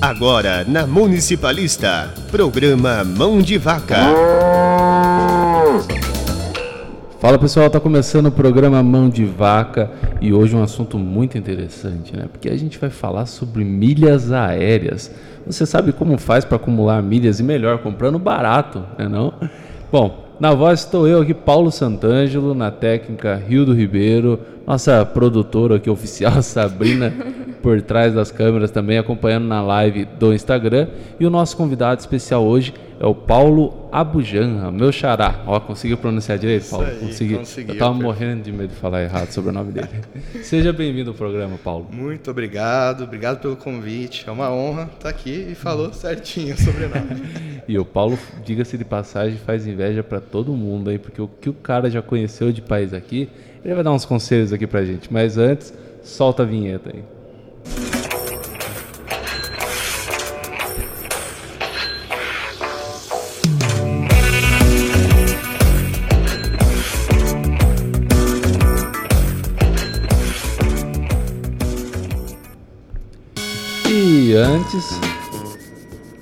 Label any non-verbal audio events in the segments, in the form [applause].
Agora na Municipalista, programa Mão de Vaca. Fala pessoal, tá começando o programa Mão de Vaca e hoje um assunto muito interessante, né? Porque a gente vai falar sobre milhas aéreas. Você sabe como faz para acumular milhas e melhor comprando barato, né não? Bom, na voz estou eu aqui, Paulo Santângelo, na técnica Rio do Ribeiro, nossa produtora aqui oficial, [laughs] Sabrina, por trás das câmeras também, acompanhando na live do Instagram. E o nosso convidado especial hoje é o Paulo Abujanra, meu xará. Ó, conseguiu pronunciar direito, Paulo? Aí, consegui. consegui, Eu tava eu morrendo de medo de falar errado sobre o nome dele. [laughs] Seja bem-vindo ao programa, Paulo. Muito obrigado, obrigado pelo convite. É uma honra estar aqui e falou certinho o sobrenome. [laughs] E o Paulo, diga-se de passagem, faz inveja para todo mundo aí, porque o que o cara já conheceu de país aqui, ele vai dar uns conselhos aqui pra gente. Mas antes, solta a vinheta aí. E antes,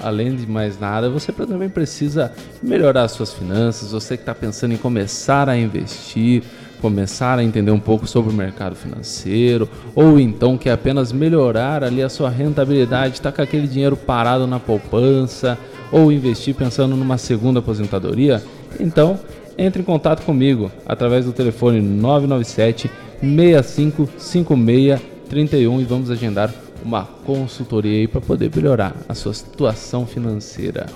além de mais nada, você também precisa melhorar suas finanças. Você que está pensando em começar a investir, começar a entender um pouco sobre o mercado financeiro, ou então quer apenas melhorar ali a sua rentabilidade, está com aquele dinheiro parado na poupança, ou investir pensando numa segunda aposentadoria, então entre em contato comigo através do telefone 997 6556 31 e vamos agendar uma consultoria aí para poder melhorar a sua situação financeira.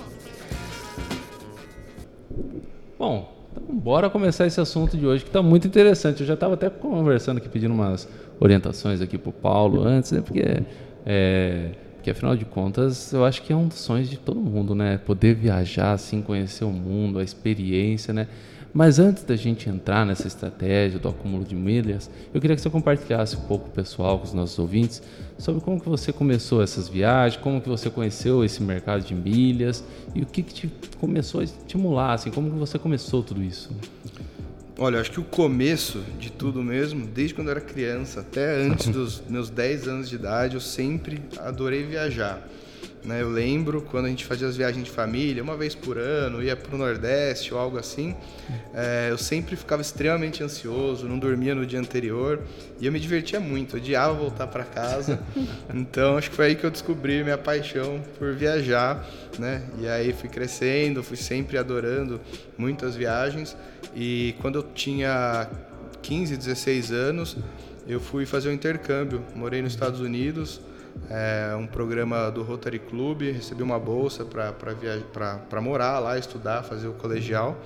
Bora começar esse assunto de hoje que está muito interessante. Eu já estava até conversando aqui, pedindo umas orientações aqui para o Paulo antes, né? Porque, é, porque afinal de contas, eu acho que é um dos sonhos de todo mundo, né? Poder viajar, assim, conhecer o mundo, a experiência, né? Mas antes da gente entrar nessa estratégia do acúmulo de milhas, eu queria que você compartilhasse um pouco pessoal, com os nossos ouvintes, sobre como que você começou essas viagens, como que você conheceu esse mercado de milhas e o que, que te começou a estimular, assim, como que você começou tudo isso? Olha, eu acho que o começo de tudo mesmo, desde quando eu era criança, até antes [laughs] dos meus 10 anos de idade, eu sempre adorei viajar. Né, eu lembro quando a gente fazia as viagens de família, uma vez por ano, ia para o Nordeste ou algo assim, é, eu sempre ficava extremamente ansioso, não dormia no dia anterior e eu me divertia muito, odiava voltar para casa. [laughs] Então acho que foi aí que eu descobri minha paixão por viajar, né? E aí fui crescendo, fui sempre adorando muitas viagens e quando eu tinha 15, 16 anos, eu fui fazer um intercâmbio, morei nos Estados Unidos é, um programa do Rotary Club, recebi uma bolsa para morar lá, estudar, fazer o colegial.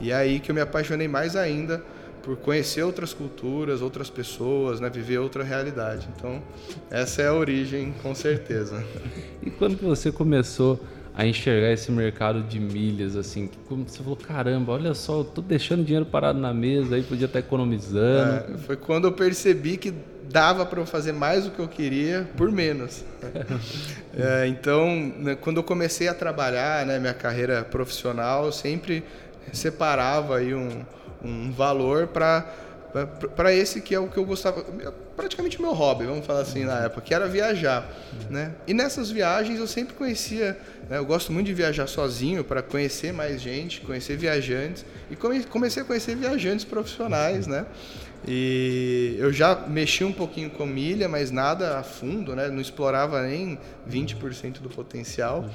E é aí que eu me apaixonei mais ainda por conhecer outras culturas, outras pessoas, né, viver outra realidade. Então, essa é a origem, com certeza. [laughs] E quando que você começou a enxergar esse mercado de milhas, assim, como você falou, caramba, olha só, eu tô deixando dinheiro parado na mesa, aí podia estar economizando. É, foi quando eu percebi que dava para eu fazer mais do que eu queria por menos. [laughs] é, então, né, quando eu comecei a trabalhar, né, minha carreira profissional, eu sempre separava aí um, um valor para para esse que é o que eu gostava, praticamente meu hobby, vamos falar assim na época, que era viajar, né? E nessas viagens eu sempre conhecia, né? eu gosto muito de viajar sozinho para conhecer mais gente, conhecer viajantes e comecei a conhecer viajantes profissionais, né? E eu já mexi um pouquinho com milha, mas nada a fundo, né? Não explorava nem 20% do potencial.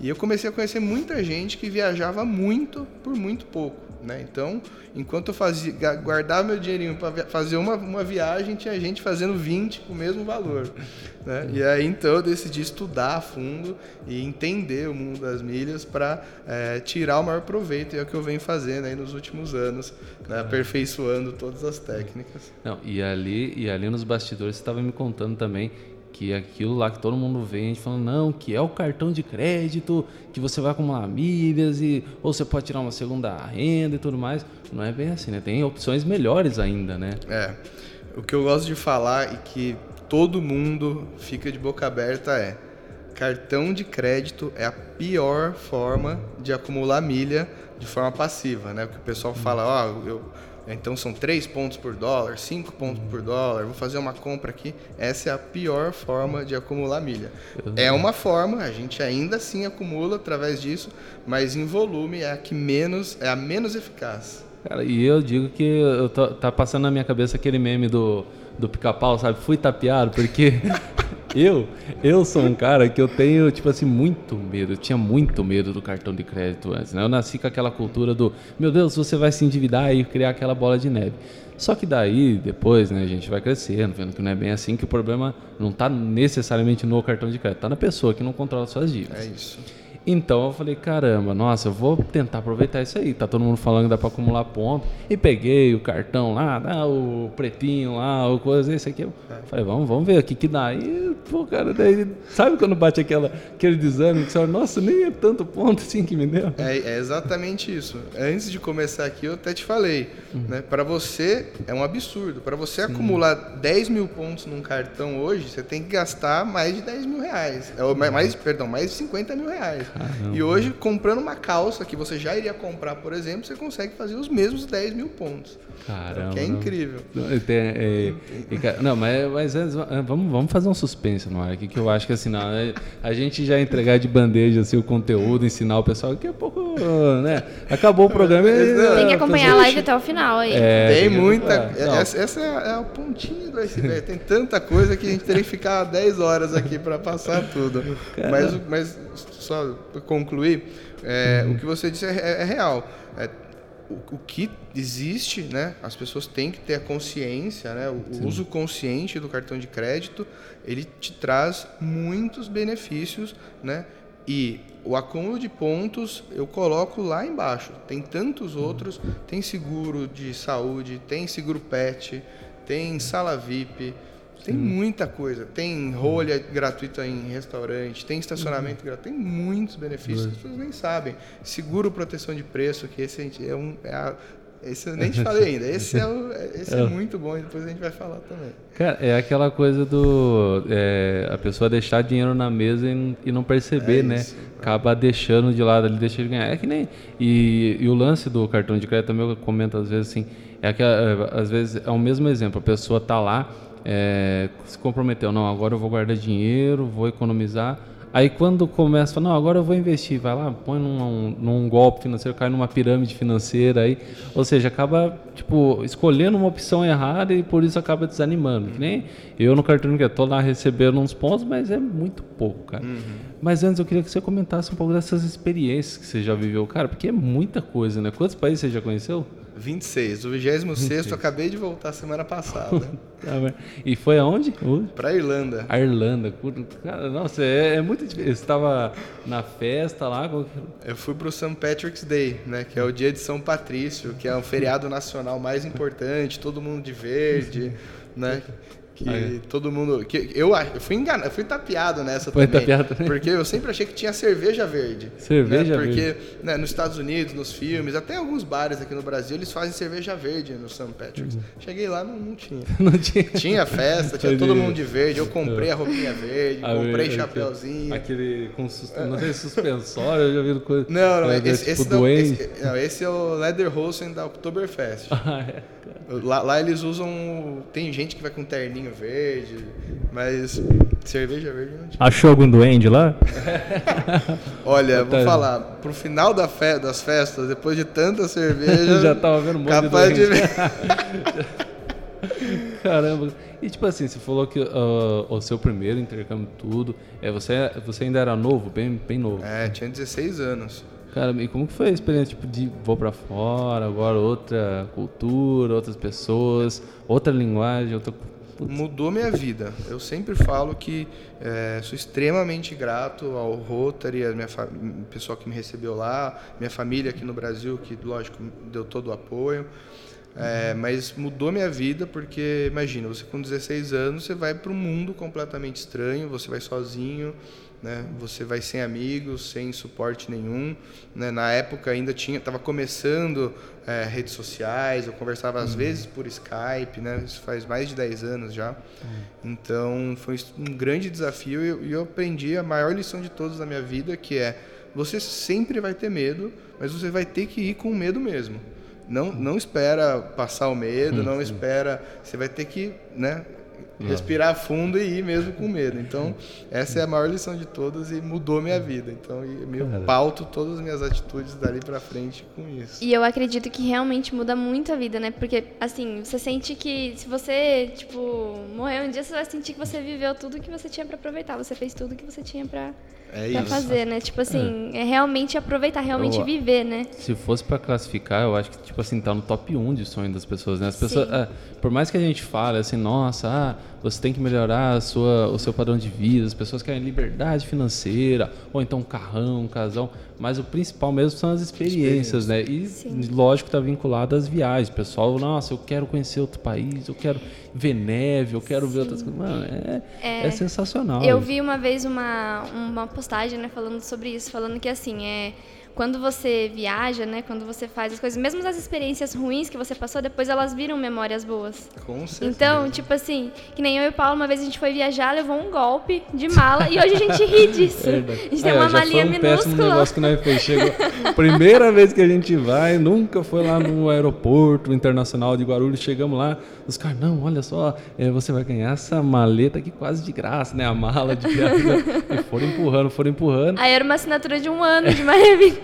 E eu comecei a conhecer muita gente que viajava muito por muito pouco, né? Então, enquanto eu fazia, guardava meu dinheirinho para fazer uma, uma viagem, tinha gente fazendo 20 com o mesmo valor. Né? E aí então eu decidi estudar a fundo e entender o mundo das milhas para é, tirar o maior proveito, e é o que eu venho fazendo aí nos últimos anos, né? aperfeiçoando todas as técnicas. Não, e ali, e ali nos bastidores você estava me contando também que aquilo lá que todo mundo vende falando não, que é o cartão de crédito, que você vai acumular milhas e ou você pode tirar uma segunda renda e tudo mais. Não é bem assim, né? Tem opções melhores ainda, né? É. O que eu gosto de falar e que todo mundo fica de boca aberta é cartão de crédito é a pior forma de acumular milha de forma passiva, né? Porque o pessoal fala, ó, oh, eu Então são 3 pontos por dólar, 5 pontos por dólar, vou fazer uma compra aqui. Essa é a pior forma de acumular milha. É uma forma, a gente ainda assim acumula através disso, mas em volume é a que menos, é a menos eficaz. Cara, e eu digo que eu tô, tá passando na minha cabeça aquele meme do, do pica-pau, sabe? Fui tapeado, porque [laughs] eu, eu sou um cara que eu tenho, tipo assim, muito medo. Eu tinha muito medo do cartão de crédito antes, né? Eu nasci com aquela cultura do, meu Deus, você vai se endividar e criar aquela bola de neve. Só que daí, depois, né, a gente vai crescendo, vendo que não é bem assim, que o problema não está necessariamente no cartão de crédito, está na pessoa que não controla suas dívidas. É isso. Então eu falei, caramba, nossa, eu vou tentar aproveitar isso aí. Tá todo mundo falando que dá para acumular ponto. E peguei o cartão lá, ah, o pretinho lá, o coisa, esse aqui. Eu falei, vamos, vamos ver o que que dá. E, pô, cara, daí, sabe quando bate aquela, aquele desânimo que você fala, nossa, nem é tanto ponto assim que me deu? É, é exatamente isso. Antes de começar aqui, eu até te falei, né? Para você é um absurdo. Para você Sim. acumular 10 mil pontos num cartão hoje, você tem que gastar mais de 10 mil reais. Ou, mais, perdão, mais de 50 mil reais. Caramba. E hoje, comprando uma calça que você já iria comprar, por exemplo, você consegue fazer os mesmos 10 mil pontos. Caramba. Que é incrível. É, é, não, mas, mas antes, vamos, vamos fazer um suspense no ar aqui, que eu acho que assim, não, é, a gente já entregar de bandeja assim, o conteúdo, ensinar o pessoal, daqui a pouco, né? Acabou o programa. E, tem que acompanhar a live até o final aí. É, tem, tem muita. Essa, essa, é a pontinha do iceberg. tem tanta coisa que a gente teria que ficar 10 horas aqui para passar tudo. Mas, mas só concluir, é, uhum. o que você disse é, é real. É, o, o, que existe, né? As pessoas têm que ter a consciência, né? O, uso consciente do cartão de crédito, ele te traz muitos benefícios, né? E o acúmulo de pontos eu coloco lá embaixo. Tem tantos outros, tem seguro de saúde, tem seguro pet, tem sala VIP, tem muita coisa. Tem rolha gratuita em restaurante, tem estacionamento uhum. gratuito, tem muitos benefícios que as pessoas nem sabem. Seguro proteção de preço, que esse é um. É a, esse eu nem te [laughs] falei ainda. Esse, é, o, esse é. é. muito bom e depois a gente vai falar também. Cara, é aquela coisa do. É, a pessoa deixar dinheiro na mesa e, e não perceber, é né? Isso. Acaba deixando de lado ali, deixa ele ganhar. É que nem. E, e o lance do cartão de crédito também eu comento às vezes assim. É que é, às vezes é o mesmo exemplo. A pessoa tá lá é, se comprometeu, não, agora eu vou guardar dinheiro, vou economizar. Aí quando começa, não, agora eu vou investir, vai lá, põe num, num golpe financeiro, cai numa pirâmide financeira aí, ou seja, acaba tipo escolhendo uma opção errada e por isso acaba desanimando. Que nem eu no cartão que estou lá recebendo uns pontos, mas é muito pouco, cara. Uhum. Mas antes eu queria que você comentasse um pouco dessas experiências que você já viveu, cara, porque é muita coisa, né? Quantos países você já conheceu? 26. O 26 acabei de voltar semana passada. [laughs] Tá e foi aonde? Pra Irlanda. A Irlanda. Cara, nossa, é, é muito difícil. Você estava na festa lá? Eu fui pro St. Patrick's Day, né? Que é o dia de São Patrício, que é o feriado nacional mais importante, todo mundo de verde, né? Que ah, é. todo mundo. Que eu, eu fui enganado, eu fui tapeado nessa Foi também. Tapeado também. Porque eu sempre achei que tinha cerveja verde. Cerveja né? porque, verde. Porque né, nos Estados Unidos, nos filmes, até alguns bares aqui no Brasil, eles fazem cerveja verde no St. Patrick's. Uhum. Cheguei lá, não, não tinha. [laughs] não tinha. Tinha festa, tinha todo mundo de verde. Eu comprei a roupinha verde, [laughs] a comprei ver, chapéuzinho. Aquele com não sei, suspensório, eu já vi coisa. Não, não, é, esse, tipo esse, não, esse, não, esse é o Lederhosen da Oktoberfest. [laughs] Ah, é. Lá, lá eles usam. Tem gente que vai com terninho verde, mas cerveja verde não tinha. Achou algum duende lá? [laughs] Olha, vou falar, pro final da fe das festas, depois de tanta cerveja. [laughs] Já tava vendo um monte capaz de, de. [laughs] Caramba. E tipo assim, você falou que uh, o seu primeiro intercâmbio tudo, é, você, você ainda era novo, bem, bem novo. É, tinha 16 anos. Cara, e como que foi a experiência tipo, de vou para fora, agora outra cultura, outras pessoas, outra linguagem, outra mudou minha vida. Eu sempre falo que é, sou extremamente grato ao Rotary, a minha o pessoal que me recebeu lá, minha família aqui no Brasil, que lógico deu todo o apoio. É, mas mudou minha vida porque, imagina, você com 16 anos, você vai para um mundo completamente estranho, você vai sozinho, né? Você vai sem amigos, sem suporte nenhum. Né? Na época ainda tinha, estava começando é, redes sociais, eu conversava às uhum. vezes por Skype, né? Isso faz mais de 10 anos já. Uhum. Então foi um grande desafio e eu, eu aprendi a maior lição de todos na minha vida, que é você sempre vai ter medo, mas você vai ter que ir com medo mesmo. não, não espera passar o medo, não espera. Você vai ter que, né? Respirar fundo e ir mesmo com medo. Então, essa é a maior lição de todas e mudou minha vida. Então, eu pauto todas as minhas atitudes dali para frente com isso. E eu acredito que realmente muda muito a vida, né? Porque, assim, você sente que se você, tipo, morrer um dia, você vai sentir que você viveu tudo que você tinha para aproveitar. Você fez tudo que você tinha para é pra fazer, né? Tipo assim, é, é realmente aproveitar, realmente eu, viver, né? Se fosse para classificar, eu acho que, tipo assim, tá no top 1 de sonho das pessoas, né? As pessoas, é, por mais que a gente fale assim, nossa, ah, você tem que melhorar sua, o seu padrão de vida, as pessoas querem liberdade financeira, ou então um carrão, um casão, mas o principal mesmo são as experiências, né? E Sim. lógico está vinculado às viagens. O pessoal, nossa, eu quero conhecer outro país, eu quero ver neve, eu quero Sim. ver outras coisas. Mano, é, é, é, sensacional. Eu vi uma vez uma, uma postagem né, falando sobre isso, falando que assim, é quando você viaja, né, quando você faz as coisas, mesmo as experiências ruins que você passou, depois elas viram memórias boas. Com certeza. Então, tipo assim, que nem eu e o Paulo, uma vez a gente foi viajar, levou um golpe de mala e hoje a gente ri [laughs] disso. É, a gente tem uma malinha foi um minúscula. negócio que nós foi. Chegou, primeira vez que a gente vai, nunca foi lá no aeroporto internacional de Guarulhos, chegamos lá, os caras, não, olha só, é, você vai ganhar essa maleta aqui quase de graça, né, a mala de viagem. [laughs] e foram empurrando, foram empurrando. Aí era uma assinatura de um ano de uma revista.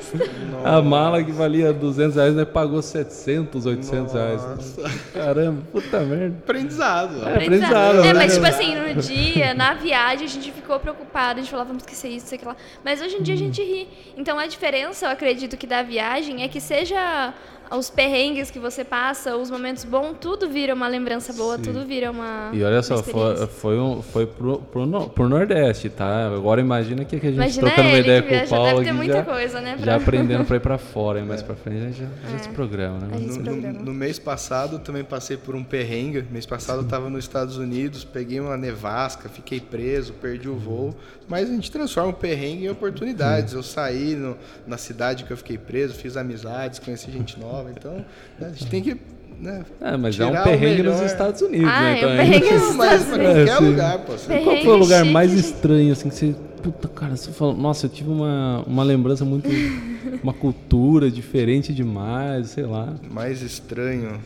A mala que valia 200 reais, né? Pagou 700, 800 Nossa. reais. Caramba, puta merda. Aprendizado. É, aprendizado. É, mas tipo assim, no dia, na viagem, a gente ficou preocupado. A gente falava, vamos esquecer isso, sei lá. Mas hoje em dia a gente ri. Então a diferença, eu acredito que da viagem é que seja os perrengues que você passa, os momentos bons, tudo vira uma lembrança boa, Sim. tudo vira uma. E olha só, foi, foi, um, foi pro, pro, pro Nordeste, tá? Agora imagina que, que a gente imagina trocando uma ideia com o Paulo. Já deve ter muita já, coisa, né? Pra... Já aprendendo para ir para [laughs] fora, e mais é. para frente a gente, a gente é. se programa, né? No, no, no, mês passado também passei por um perrengue. Mês passado eu estava nos Estados Unidos, peguei uma nevasca, fiquei preso, perdi o voo. Mas a gente transforma o perrengue em oportunidades. Eu saí no, na cidade que eu fiquei preso, fiz amizades, conheci gente nova. [laughs] Então, né, a gente tem que né, é, mas é um perrengue nos Estados Unidos, ah, né? Então, é um perrengue nos [laughs] Estados Unidos. Mas qualquer é, lugar, pô. Qual foi o lugar mais estranho, assim, que você... Puta, cara, você falou... Nossa, eu tive uma, uma lembrança muito... [laughs] uma cultura diferente demais, sei lá. Mais estranho...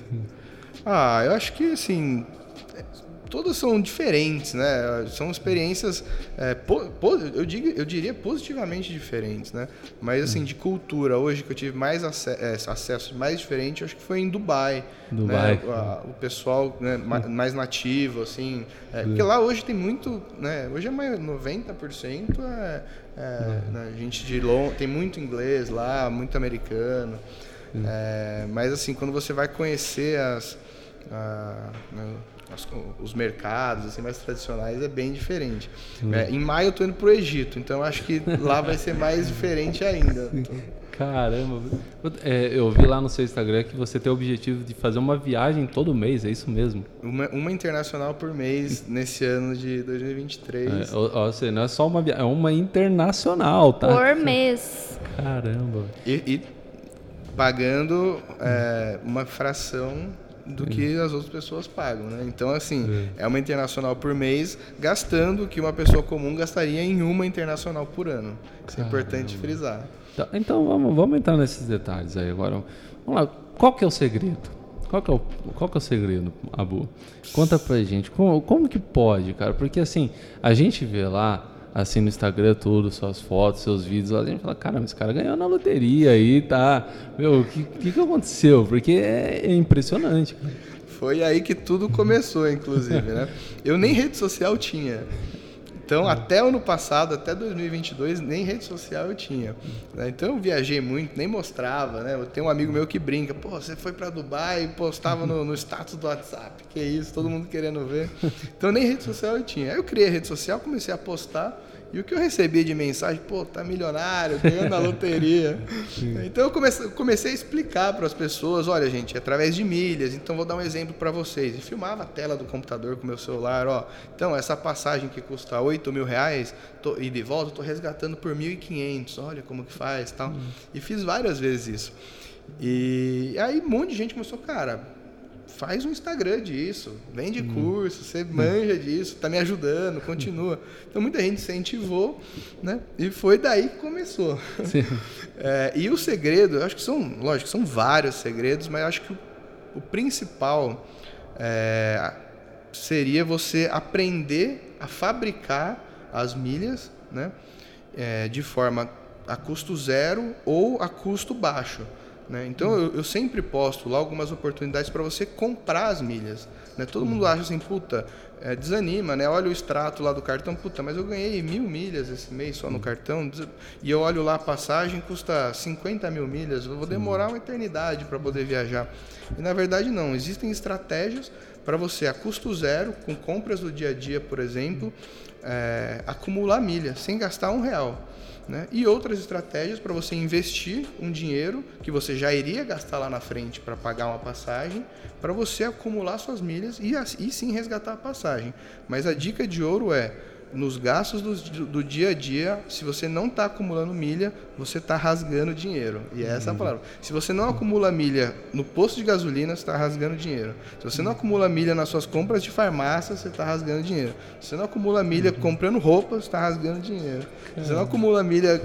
Ah, eu acho que, assim todas são diferentes, né? São experiências, é, po, po, eu, digo, eu diria positivamente diferentes, né? Mas assim, de cultura, hoje que eu tive mais é, acesso mais diferente, acho que foi em Dubai. Dubai. Né? O, o, pessoal né, mais nativo, assim. É, porque lá hoje tem muito, né? Hoje é mais 90% é, é, né, gente de long, tem muito inglês lá, muito americano. É, mas assim, quando você vai conhecer as, a, né, os mercados assim mais tradicionais é bem diferente. Hum. É, em maio eu tô indo pro Egito, então acho que lá vai ser mais diferente ainda. [laughs] Caramba, é, eu vi lá no seu Instagram que você tem o objetivo de fazer uma viagem todo mês, é isso mesmo? Uma, uma internacional por mês nesse ano de 2023. É, ou, ou seja, não é só uma viagem, é uma internacional, tá? Por mês. Caramba. E, e pagando é, uma fração do que as outras pessoas pagam, né? Então, assim, é. é uma internacional por mês, gastando o que uma pessoa comum gastaria em uma internacional por ano. Isso é importante frisar. Tá, então, vamos, vamos entrar nesses detalhes aí agora. Vamos lá, qual que é o segredo? Qual que é o, qual que é o segredo, Abu? Conta pra gente. Como, como que pode, cara? Porque, assim, a gente vê lá assim no Instagram tudo, suas fotos, seus vídeos, a gente fala, caramba, esse cara ganhou na loteria aí, tá? Meu, o que, que, que aconteceu? Porque é, é impressionante. Foi aí que tudo começou, inclusive, né? Eu nem rede social tinha. Então, até ano passado, até 2022, nem rede social eu tinha. Né? Então, eu viajei muito, nem mostrava, né? Eu tenho um amigo meu que brinca, pô, você foi para Dubai e postava no, no, status do WhatsApp, que isso, todo mundo querendo ver. [laughs] Então, nem rede social eu tinha. Aí eu criei a rede social, comecei a postar, e o que eu recebi de mensagem, pô, tá milionário, ganhando na loteria. [laughs] então eu comecei, comecei a explicar para as pessoas, olha gente, através de milhas, então vou dar um exemplo para vocês. E filmava a tela do computador com o meu celular, ó. Então essa passagem que custa 8 mil reais tô, e de volta, eu tô resgatando por 1.500, olha como que faz tal. Hum. E fiz várias vezes isso. E aí um monte de gente começou, cara, faz um Instagram disso, vende curso, você manja disso, tá me ajudando, continua. Então muita gente incentivou, né? E foi daí que começou. [laughs] É, e o segredo, eu acho que são, lógico, são vários segredos, mas eu acho que o, o principal é, seria você aprender a fabricar as milhas, né? É, de forma a custo zero ou a custo baixo. Né? Então eu, eu, sempre posto lá algumas oportunidades para você comprar as milhas. Né? Todo mundo acha assim, puta, é, desanima, né? Olha o extrato lá do cartão, puta, mas eu ganhei mil milhas esse mês só no cartão, e eu olho lá a passagem, custa 50 mil milhas, eu vou demorar uma eternidade para poder viajar. E na verdade não, existem estratégias para você a custo zero, com compras do dia a dia, por exemplo, é, acumular milha sem gastar um real. Né? E outras estratégias para você investir um dinheiro que você já iria gastar lá na frente para pagar uma passagem, para você acumular suas milhas e, e sim resgatar a passagem. Mas a dica de ouro é nos gastos do, do, dia a dia, se você não está acumulando milha, você está rasgando dinheiro. E é essa a uhum. palavra. Se você não acumula milha no posto de gasolina, você está rasgando dinheiro. Se você não acumula milha nas suas compras de farmácia, você está rasgando dinheiro. Se você não acumula milha uhum. comprando roupa, você está rasgando dinheiro. Se você não acumula milha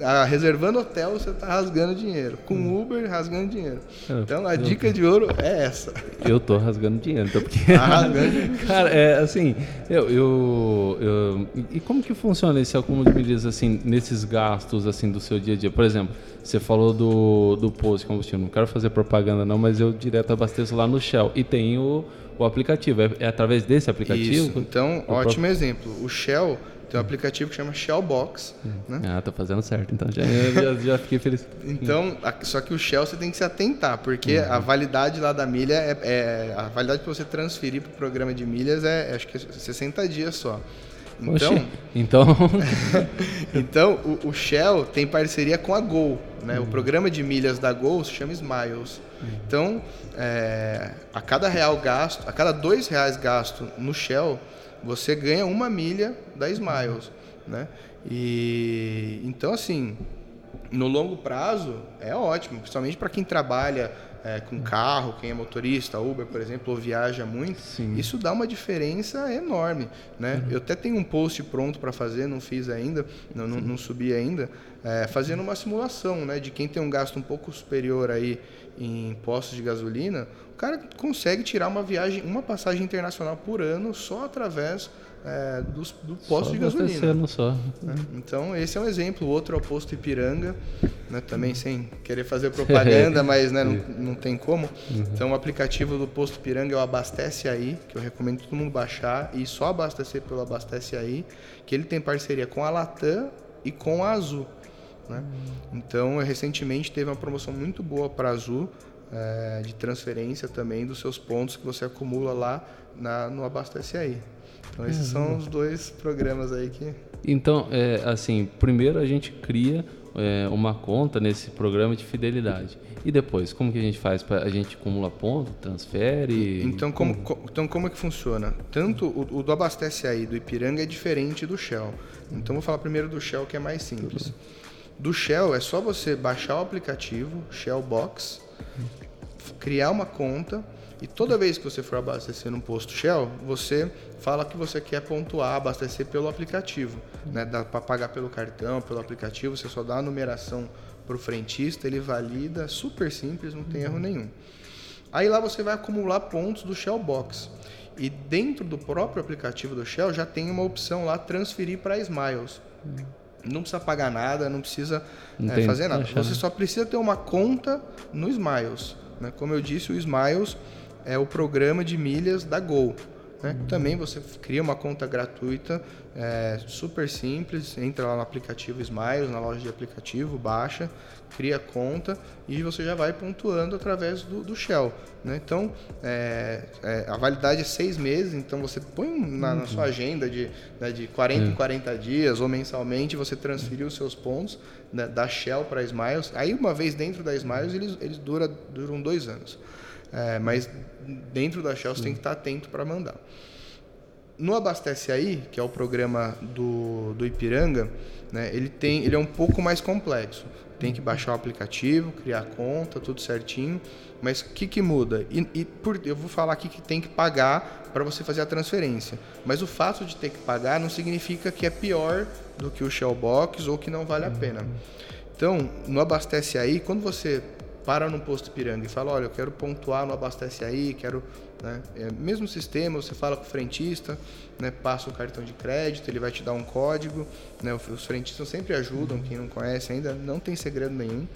ah, reservando hotel, você está rasgando dinheiro. Com hum. Uber, rasgando dinheiro. É, então, a eu, dica de ouro é essa. Eu tô rasgando dinheiro, então porque... Tá rasgando dinheiro. [laughs] Cara, é assim, eu, eu, eu, E como que funciona esse acúmulo de medidas, assim, nesses gastos, assim, do seu dia a dia? Por exemplo, você falou do, do posto de combustível. Não quero fazer propaganda não, mas eu direto abasteço lá no Shell. E tem o, o aplicativo. É, é através desse aplicativo? Isso. Então, ótimo próprio... exemplo. O Shell tem um aplicativo que chama Shellbox. Né? Ah, tô fazendo certo, então já, [laughs] já, já fiquei feliz. então, só que o Shell você tem que se atentar, porque uhum. a validade lá da milha é, é a validade para você transferir para o programa de milhas é, acho que é 60 dias só. Então, Oxi, então, [laughs] então o, o, Shell tem parceria com a Gol, né? Uhum. O programa de milhas da Gol se chama Smiles. Uhum. Então, é, a cada real gasto, a cada dois reais gasto no Shell, você ganha uma milha da Smiles, né? E então assim, no longo prazo é ótimo, principalmente para quem trabalha é, com carro, quem é motorista, Uber, por exemplo, ou viaja muito, Sim. isso dá uma diferença enorme, né? Uhum. Eu até tenho um post pronto para fazer, não fiz ainda, não, não, não subi ainda, é, fazendo uma simulação, né, de quem tem um gasto um pouco superior aí em postos de gasolina, cara consegue tirar uma viagem, uma passagem internacional por ano só através é, dos, do posto só de gasolina. Só. Né? Então, esse é um exemplo. O outro é o posto Ipiranga, né? também sem querer fazer propaganda, [laughs] mas né, não, não tem como. Uhum. Então, o aplicativo do posto Ipiranga é o Abastece Aí, que eu recomendo todo mundo baixar e só abastecer pelo Abastece Aí, que ele tem parceria com a Latam e com a Azul. Né? Uhum. Então, recentemente teve uma promoção muito boa para a Azul, é, de transferência também dos seus pontos que você acumula lá na, no Abastece Aí. Então esses uhum. são os dois programas aí que. Então, é, assim, primeiro a gente cria é, uma conta nesse programa de fidelidade. E depois, como que a gente faz? A gente acumula ponto, transfere? Então como, como? então, como é que funciona? Tanto o, o, do Abastece Aí, do Ipiranga, é diferente do Shell. Então, vou falar primeiro do Shell, que é mais simples. Do Shell, é só você baixar o aplicativo, Shell Box, criar uma conta e toda vez que você for abastecer num posto Shell, você fala que você quer pontuar, abastecer pelo aplicativo. Né? Dá para pagar pelo cartão, pelo aplicativo, você só dá a numeração para o frentista, ele valida, super simples, não tem erro nenhum. Aí lá você vai acumular pontos do Shell Box. E dentro do próprio aplicativo do Shell já tem uma opção lá transferir para Smiles. Não precisa pagar nada, não precisa não é, fazer nada. Você só precisa ter uma conta no Smiles. Né? Como eu disse, o Smiles é o programa de milhas da Gol. Né? Também você cria uma conta gratuita, é, super simples, entra lá no aplicativo Smiles, na loja de aplicativo, baixa, cria conta e você já vai pontuando através do, do Shell. Né? Então, é, é, a validade é seis meses, então você põe na, na sua agenda de, né, de 40 em 40 é. dias ou mensalmente, você transferir os seus pontos né, da Shell para Smiles. Aí, uma vez dentro da Smiles, eles, eles dura, duram dois anos. É, mas dentro da Shell você tem que estar atento para mandar. no Abastece Aí, que é o programa do, do Ipiranga, né, ele, tem, ele é um pouco mais complexo. Tem que baixar o aplicativo, criar conta, tudo certinho. Mas o que, que muda? E, e por, eu vou falar aqui que tem que pagar para você fazer a transferência. Mas o fato de ter que pagar não significa que é pior do que o Shellbox ou que não vale a pena. Então, no Abastece Aí, quando você para num posto Ipiranga e fala, olha, eu quero pontuar no Abastece Aí, quero... Né, é, mesmo sistema, você fala com o frentista, né, passa o cartão de crédito, ele vai te dar um código. Né, os frentistas sempre ajudam, quem não conhece ainda, não tem segredo nenhum.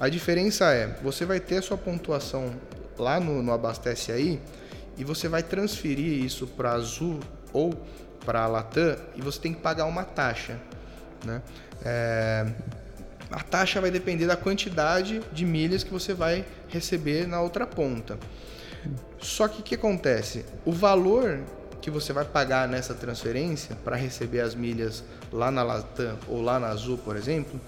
A diferença é, você vai ter a sua pontuação lá no, no Abastece Aí e você vai transferir isso para Azul ou para a Latam e você tem que pagar uma taxa. Né? É, a taxa vai depender da quantidade de milhas que você vai receber na outra ponta. Só que o que acontece? O valor que você vai pagar nessa transferência para receber as milhas lá na Latam ou lá na Azul, por exemplo,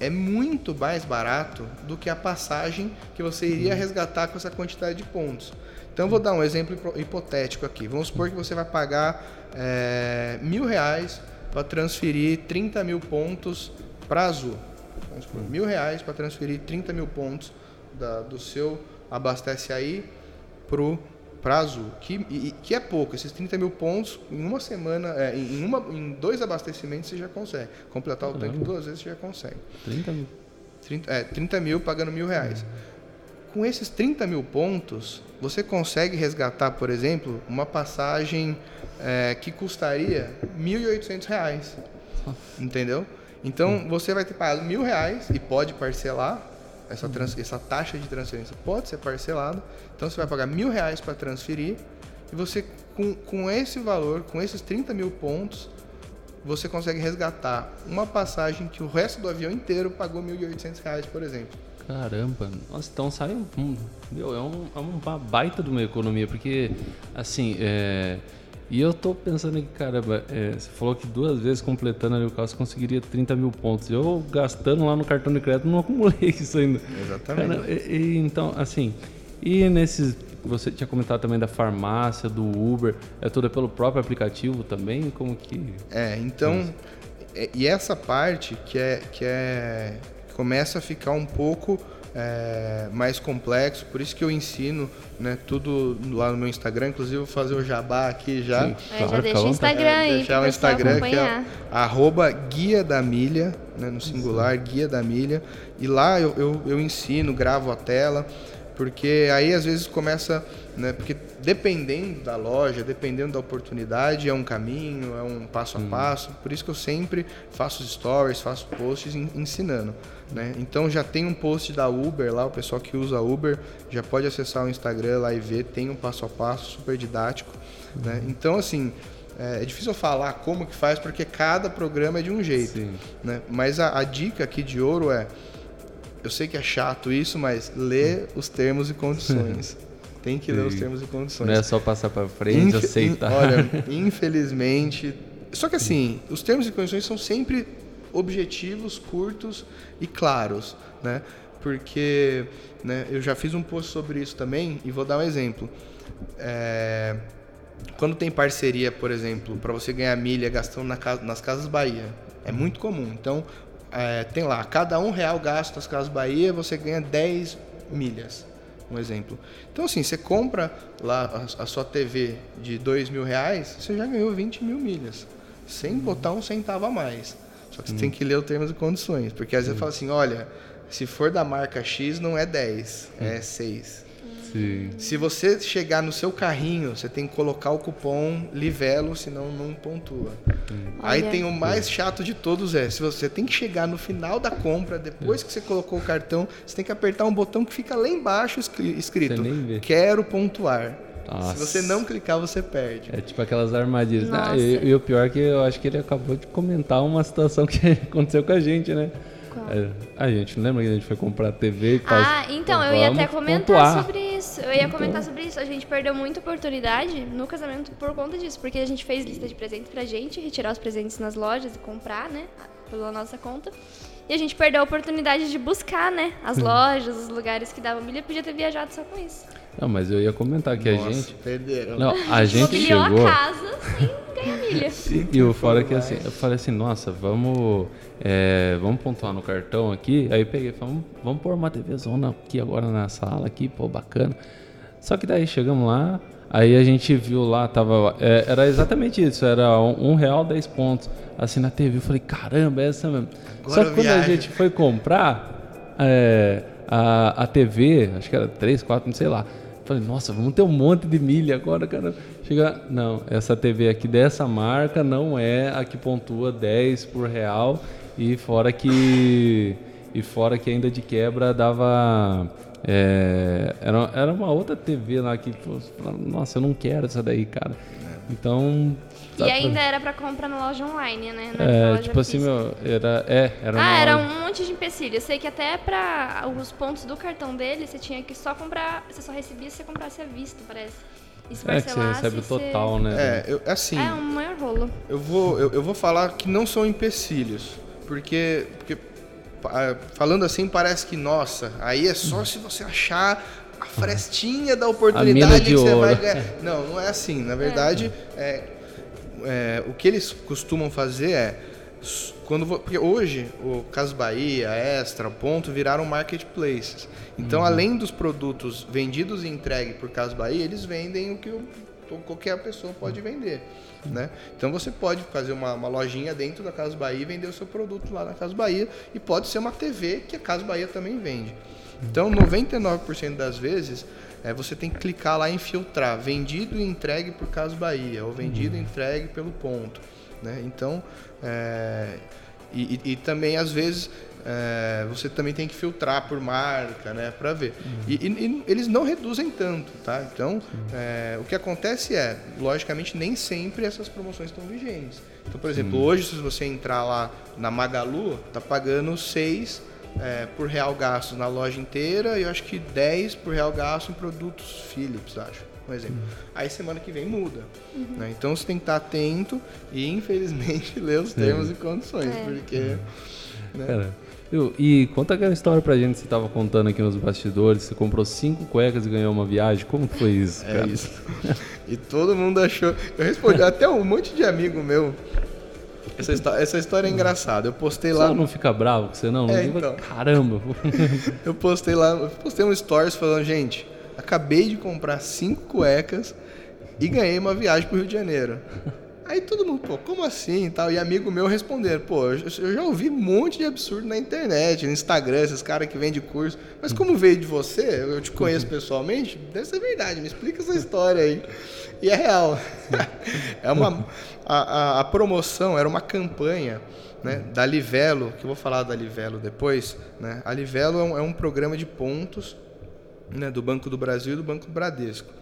é muito mais barato do que a passagem que você iria uhum. resgatar com essa quantidade de pontos. Então, vou dar um exemplo hipotético aqui. Vamos supor que você vai pagar é, mil reais para transferir 30 mil pontos para Azul. Vamos supor, mil reais para transferir 30 mil pontos da, do seu abastece aí pro para Azul, que, que é pouco. Esses 30 mil pontos, em uma semana, é, em, uma, em dois abastecimentos você já consegue. Completar o Caramba. tanque duas vezes você já consegue. 30 mil? 30, é, 30 mil pagando mil reais. Com esses 30 mil pontos, você consegue resgatar, por exemplo, uma passagem é, que custaria 1.800 reais. Entendeu? Então, você vai ter pagado mil reais e pode parcelar essa, trans, essa taxa de transferência pode ser parcelada. Então você vai pagar mil reais para transferir e você, com, com esse valor, com esses 30 mil pontos, você consegue resgatar uma passagem que o resto do avião inteiro pagou 1.800 reais, por exemplo. Caramba, nossa, então sai um, meu, é, um, é uma baita de uma economia, porque assim, é, e eu tô pensando aqui, caramba, é, você falou que duas vezes completando ali o carro você conseguiria 30 mil pontos. Eu gastando lá no cartão de crédito não acumulei [laughs] isso ainda. Exatamente. Cara, e, e, então, assim, e nesses. Você tinha comentado também da farmácia, do Uber, é tudo pelo próprio aplicativo também? Como que. É, então. É, e essa parte que é. que é. começa a ficar um pouco é, mais complexo, por isso que eu ensino né, tudo lá no meu Instagram, inclusive vou fazer o jabá aqui já. Sim, é, claro, já deixa o Instagram aí. deixar o Instagram que é arroba guia da milha, né, no singular, guia da milha. E lá eu, eu, eu ensino, gravo a tela, porque aí às vezes começa, né, porque dependendo da loja, dependendo da oportunidade, é um caminho, é um passo a passo. Por isso que eu sempre faço stories, faço posts ensinando. Né? Então já tem um post da Uber lá, o pessoal que usa Uber já pode acessar o Instagram lá e ver, tem um passo a passo super didático. Né? Então, assim, é, é difícil falar como que faz, porque cada programa é de um jeito. Né? Mas a, a dica aqui de ouro é, eu sei que é chato isso, mas lê os termos e condições. [laughs] Tem que ler os termos e condições. Não é só passar para frente, Inf aceitar. Olha, [laughs] infelizmente. Só que assim, os termos e condições são sempre objetivos, curtos e claros, né? Porque né, eu já fiz um post sobre isso também e vou dar um exemplo. É, quando tem parceria, por exemplo, para você ganhar milha gastando na casa, nas Casas Bahia, é muito comum. Então, é, tem lá, cada um real gasto nas Casas Bahia, você ganha 10 milhas, um exemplo. Então, assim, você compra lá a, a sua TV de 2 mil reais, você já ganhou 20 mil milhas, sem botar um centavo a mais. Só que você tem que ler os termos e condições. Porque às vezes fala assim, olha, se for da marca X, não é 10, é 6. Sim. Se você chegar no seu carrinho, você tem que colocar o cupom Livelo, senão não pontua. Hum. Aí tem o mais chato de todos é, se você tem que chegar no final da compra, depois que você colocou o cartão, você tem que apertar um botão que fica lá embaixo escrito Quero pontuar. Nossa. Se você não clicar, você perde. É tipo aquelas armadilhas. Ah, e, e, o pior é que eu acho que ele acabou de comentar uma situação que [laughs] aconteceu com a gente, né? É, a gente lembra que a gente foi comprar TV e Ah, então, eu ia até comentar pontuar. sobre isso. Eu ia então... comentar sobre isso. A gente perdeu muita oportunidade no casamento por conta disso, porque a gente fez lista de presentes pra gente, retirar os presentes nas lojas e comprar, né? Pela nossa conta. E a gente perdeu a oportunidade de buscar, né? As lojas, os lugares que davam milha, podia ter viajado só com isso. Não, mas eu ia comentar que Nossa, a gente. Perderam. Não, a gente chegou. a casa sem Assim E o fora for que assim, eu falei assim, nossa, vamos, é, vamos pontuar no cartão aqui. Aí peguei, falei, vamos, vamos pôr uma TV zona aqui agora na sala aqui, pô, bacana. Só que daí chegamos lá, aí a gente viu lá, tava, é, era exatamente isso, era um, um real dez pontos. Assim na TV, eu falei, caramba, é essa mesmo. Agora Só que quando a viaja. gente foi comprar é, a, a TV, acho que era 3, 4, não sei lá. Falei, nossa, vamos ter um monte de milha agora, cara. Chega, não, essa TV aqui dessa marca não é a que pontua 10 por real e fora que e fora que ainda de quebra dava é, era, era uma outra TV lá que nossa, eu não quero essa daí, cara. Então E pra- ainda era pra comprar na loja online, né? Na é, loja tipo assim, física. meu, era é, era Ah, era um monte de empecilho. Eu sei que até pra os pontos do cartão dele, você tinha que só comprar. Você só recebia se você comprasse à vista, parece. E se é que você recebe o você- total, né? É, eu, assim, É um maior rolo. eu, vou, eu, eu vou falar que não são empecilhos. Porque, porque pa- falando assim, parece que, nossa, aí é só se você achar a frestinha da oportunidade mina de que você vai ouro. ganhar. Não, não é assim. Na verdade, é, é, o que eles costumam fazer é. Quando, porque hoje o Cas Bahia, Extra, Ponto viraram marketplaces. Então, além dos produtos vendidos e entregues por Cas Bahia, eles vendem o que o- qualquer pessoa pode vender. Né? Então você pode fazer uma, uma lojinha dentro da Casa Bahia e vender o seu produto lá na Casa Bahia e pode ser uma TV que a Casa Bahia também vende. Então 99% das vezes é, você tem que clicar lá em filtrar vendido e entregue por Casa Bahia ou vendido e entregue pelo ponto. Né? Então é, e, e- também às vezes é, você também tem que filtrar por marca, né, para ver. E, e- e eles não reduzem tanto, tá? Então, é, o que acontece é, logicamente, nem sempre essas promoções estão vigentes. Então, por exemplo, hoje se você entrar lá na Magalu, tá pagando 6 é, por real gasto na loja inteira e eu acho que 10 por real gasto em produtos Philips, acho. Um exemplo. Aí semana que vem muda. né? Então você tem que estar atento e, infelizmente, [laughs] ler os termos e condições, É. porque. né? Cara, eu- e conta aquela história pra gente que você tava contando aqui nos bastidores. Você comprou cinco cuecas e ganhou uma viagem. Como foi isso, [laughs] É cara? isso. E todo mundo achou. Eu respondi até um monte de amigo meu. Essa, histó- essa história é engraçada. Eu postei Lá lá. não fica bravo com você, não? É, vai- então. Caramba. [laughs] Eu postei lá. Eu postei um stories falando, gente, acabei de comprar cinco cuecas e ganhei uma viagem pro Rio de Janeiro. Aí todo mundo, pô, como assim e tal? E amigo meu responderam, pô, eu já ouvi um monte de absurdo na internet, no Instagram, esses caras que vendem curso. Mas como veio de você, eu te conheço pessoalmente, deve ser verdade, me explica essa história aí. E é real. [laughs] É uma, a, a, a promoção era uma campanha né, da Livelo, que eu vou falar da Livelo depois. Né? A Livelo é um, é um programa de pontos né, do Banco do Brasil e do Banco do Bradesco.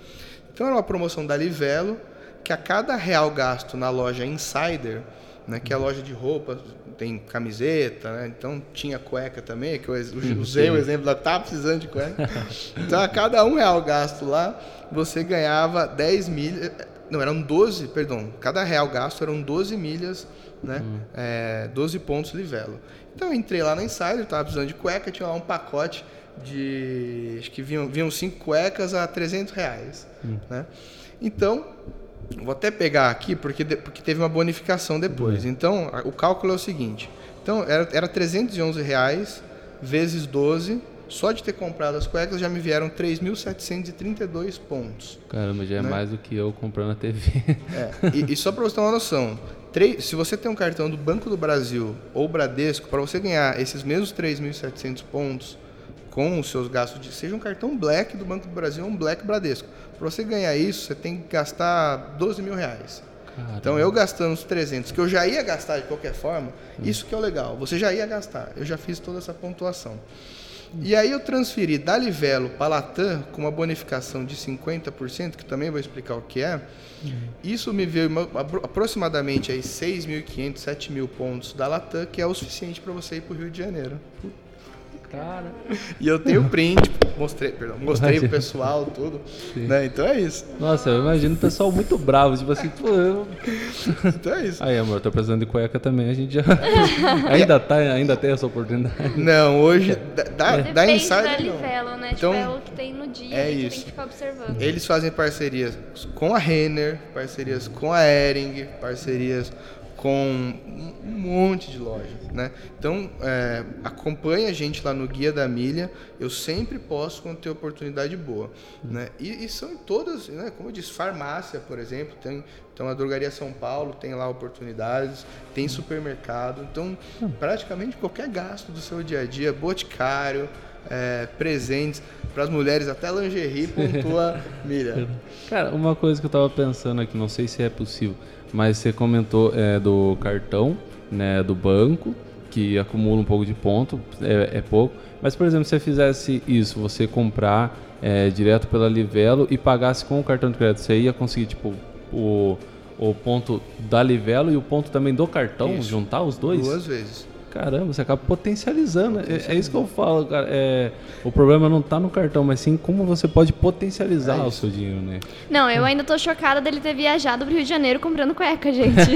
Então era uma promoção da Livelo, que a cada real gasto na loja Insider, né, que é a loja de roupa, tem camiseta, né, então tinha cueca também, que eu ex- usei o exemplo da estava precisando de cueca. Então a cada um real gasto lá, você ganhava 10 milhas, não, eram 12, perdão, cada real gasto eram 12 milhas, né, é, 12 pontos Livelo. Então eu entrei lá na Insider, estava precisando de cueca, tinha lá um pacote de, acho que vinham, vinham cinco cuecas a 300 reais, né. Então, Vou até pegar aqui porque, porque teve uma bonificação depois. Então, a- o cálculo é o seguinte. Então, era, era 311 reais vezes 12. Só de ter comprado as cuecas já me vieram 3.732 pontos. Caramba, já é Né? mais do que eu comprando a TV. É, e, e só para você ter uma noção, três- se você tem um cartão do Banco do Brasil ou Bradesco, para você ganhar esses mesmos 3.700 pontos com os seus gastos, de, seja um cartão Black do Banco do Brasil ou um Black Bradesco, para você ganhar isso, você tem que gastar 12 mil reais. Caramba. Então eu gastando os 300, que eu já ia gastar de qualquer forma, isso que é o legal, você já ia gastar, eu já fiz toda essa pontuação. E aí eu transferi da Livelo para Latam com uma bonificação de 50%, que também vou explicar o que é. Isso me veio aproximadamente aí 6.500, 7.000 pontos da Latam, que é o suficiente para você ir para o Rio de Janeiro. Cara. E eu tenho print, mostrei, perdão, mostrei pro pessoal tudo. Né? Então é isso. Nossa, eu imagino o pessoal muito bravo, tipo assim, pô, eu... Então é isso. Aí, amor, tô precisando de cueca também, a gente já. [laughs] ainda, tá, ainda tem essa oportunidade. Não, hoje dá, dá, dá Depende insider. da não. livelo, né? Então, tipo, é o que tem no dia, é a gente isso. tem que ficar observando. Eles fazem parcerias com a Renner, parcerias com a Ering, parcerias com um monte de loja, né? Então, é, acompanha a gente lá no Guia da Milha. Eu sempre posto quando tem oportunidade boa, né? E, e são em todas, né? Como eu disse, farmácia, por exemplo, tem então a Drogaria São Paulo tem lá oportunidades, tem supermercado, então praticamente qualquer gasto do seu dia a dia, boticário, é, presentes para as mulheres, até lingerie pontua [laughs] milha. Cara, uma coisa que eu tava pensando aqui, não sei se é possível, mas você comentou é, do cartão, né, do banco, que acumula um pouco de ponto, é, é pouco. Mas, por exemplo, se você fizesse isso, você comprar é, direto pela Livelo e pagasse com o cartão de crédito, você ia conseguir, tipo, o, o ponto da Livelo e o ponto também do cartão, Isso. juntar os dois? Duas vezes. Caramba, você acaba potencializando. É, é isso que eu falo, cara. É, o problema não tá no cartão, mas sim como você pode potencializar É o seu dinheiro, né? Não, eu ainda tô chocada dele ter viajado pro Rio de Janeiro comprando cueca, gente. [laughs]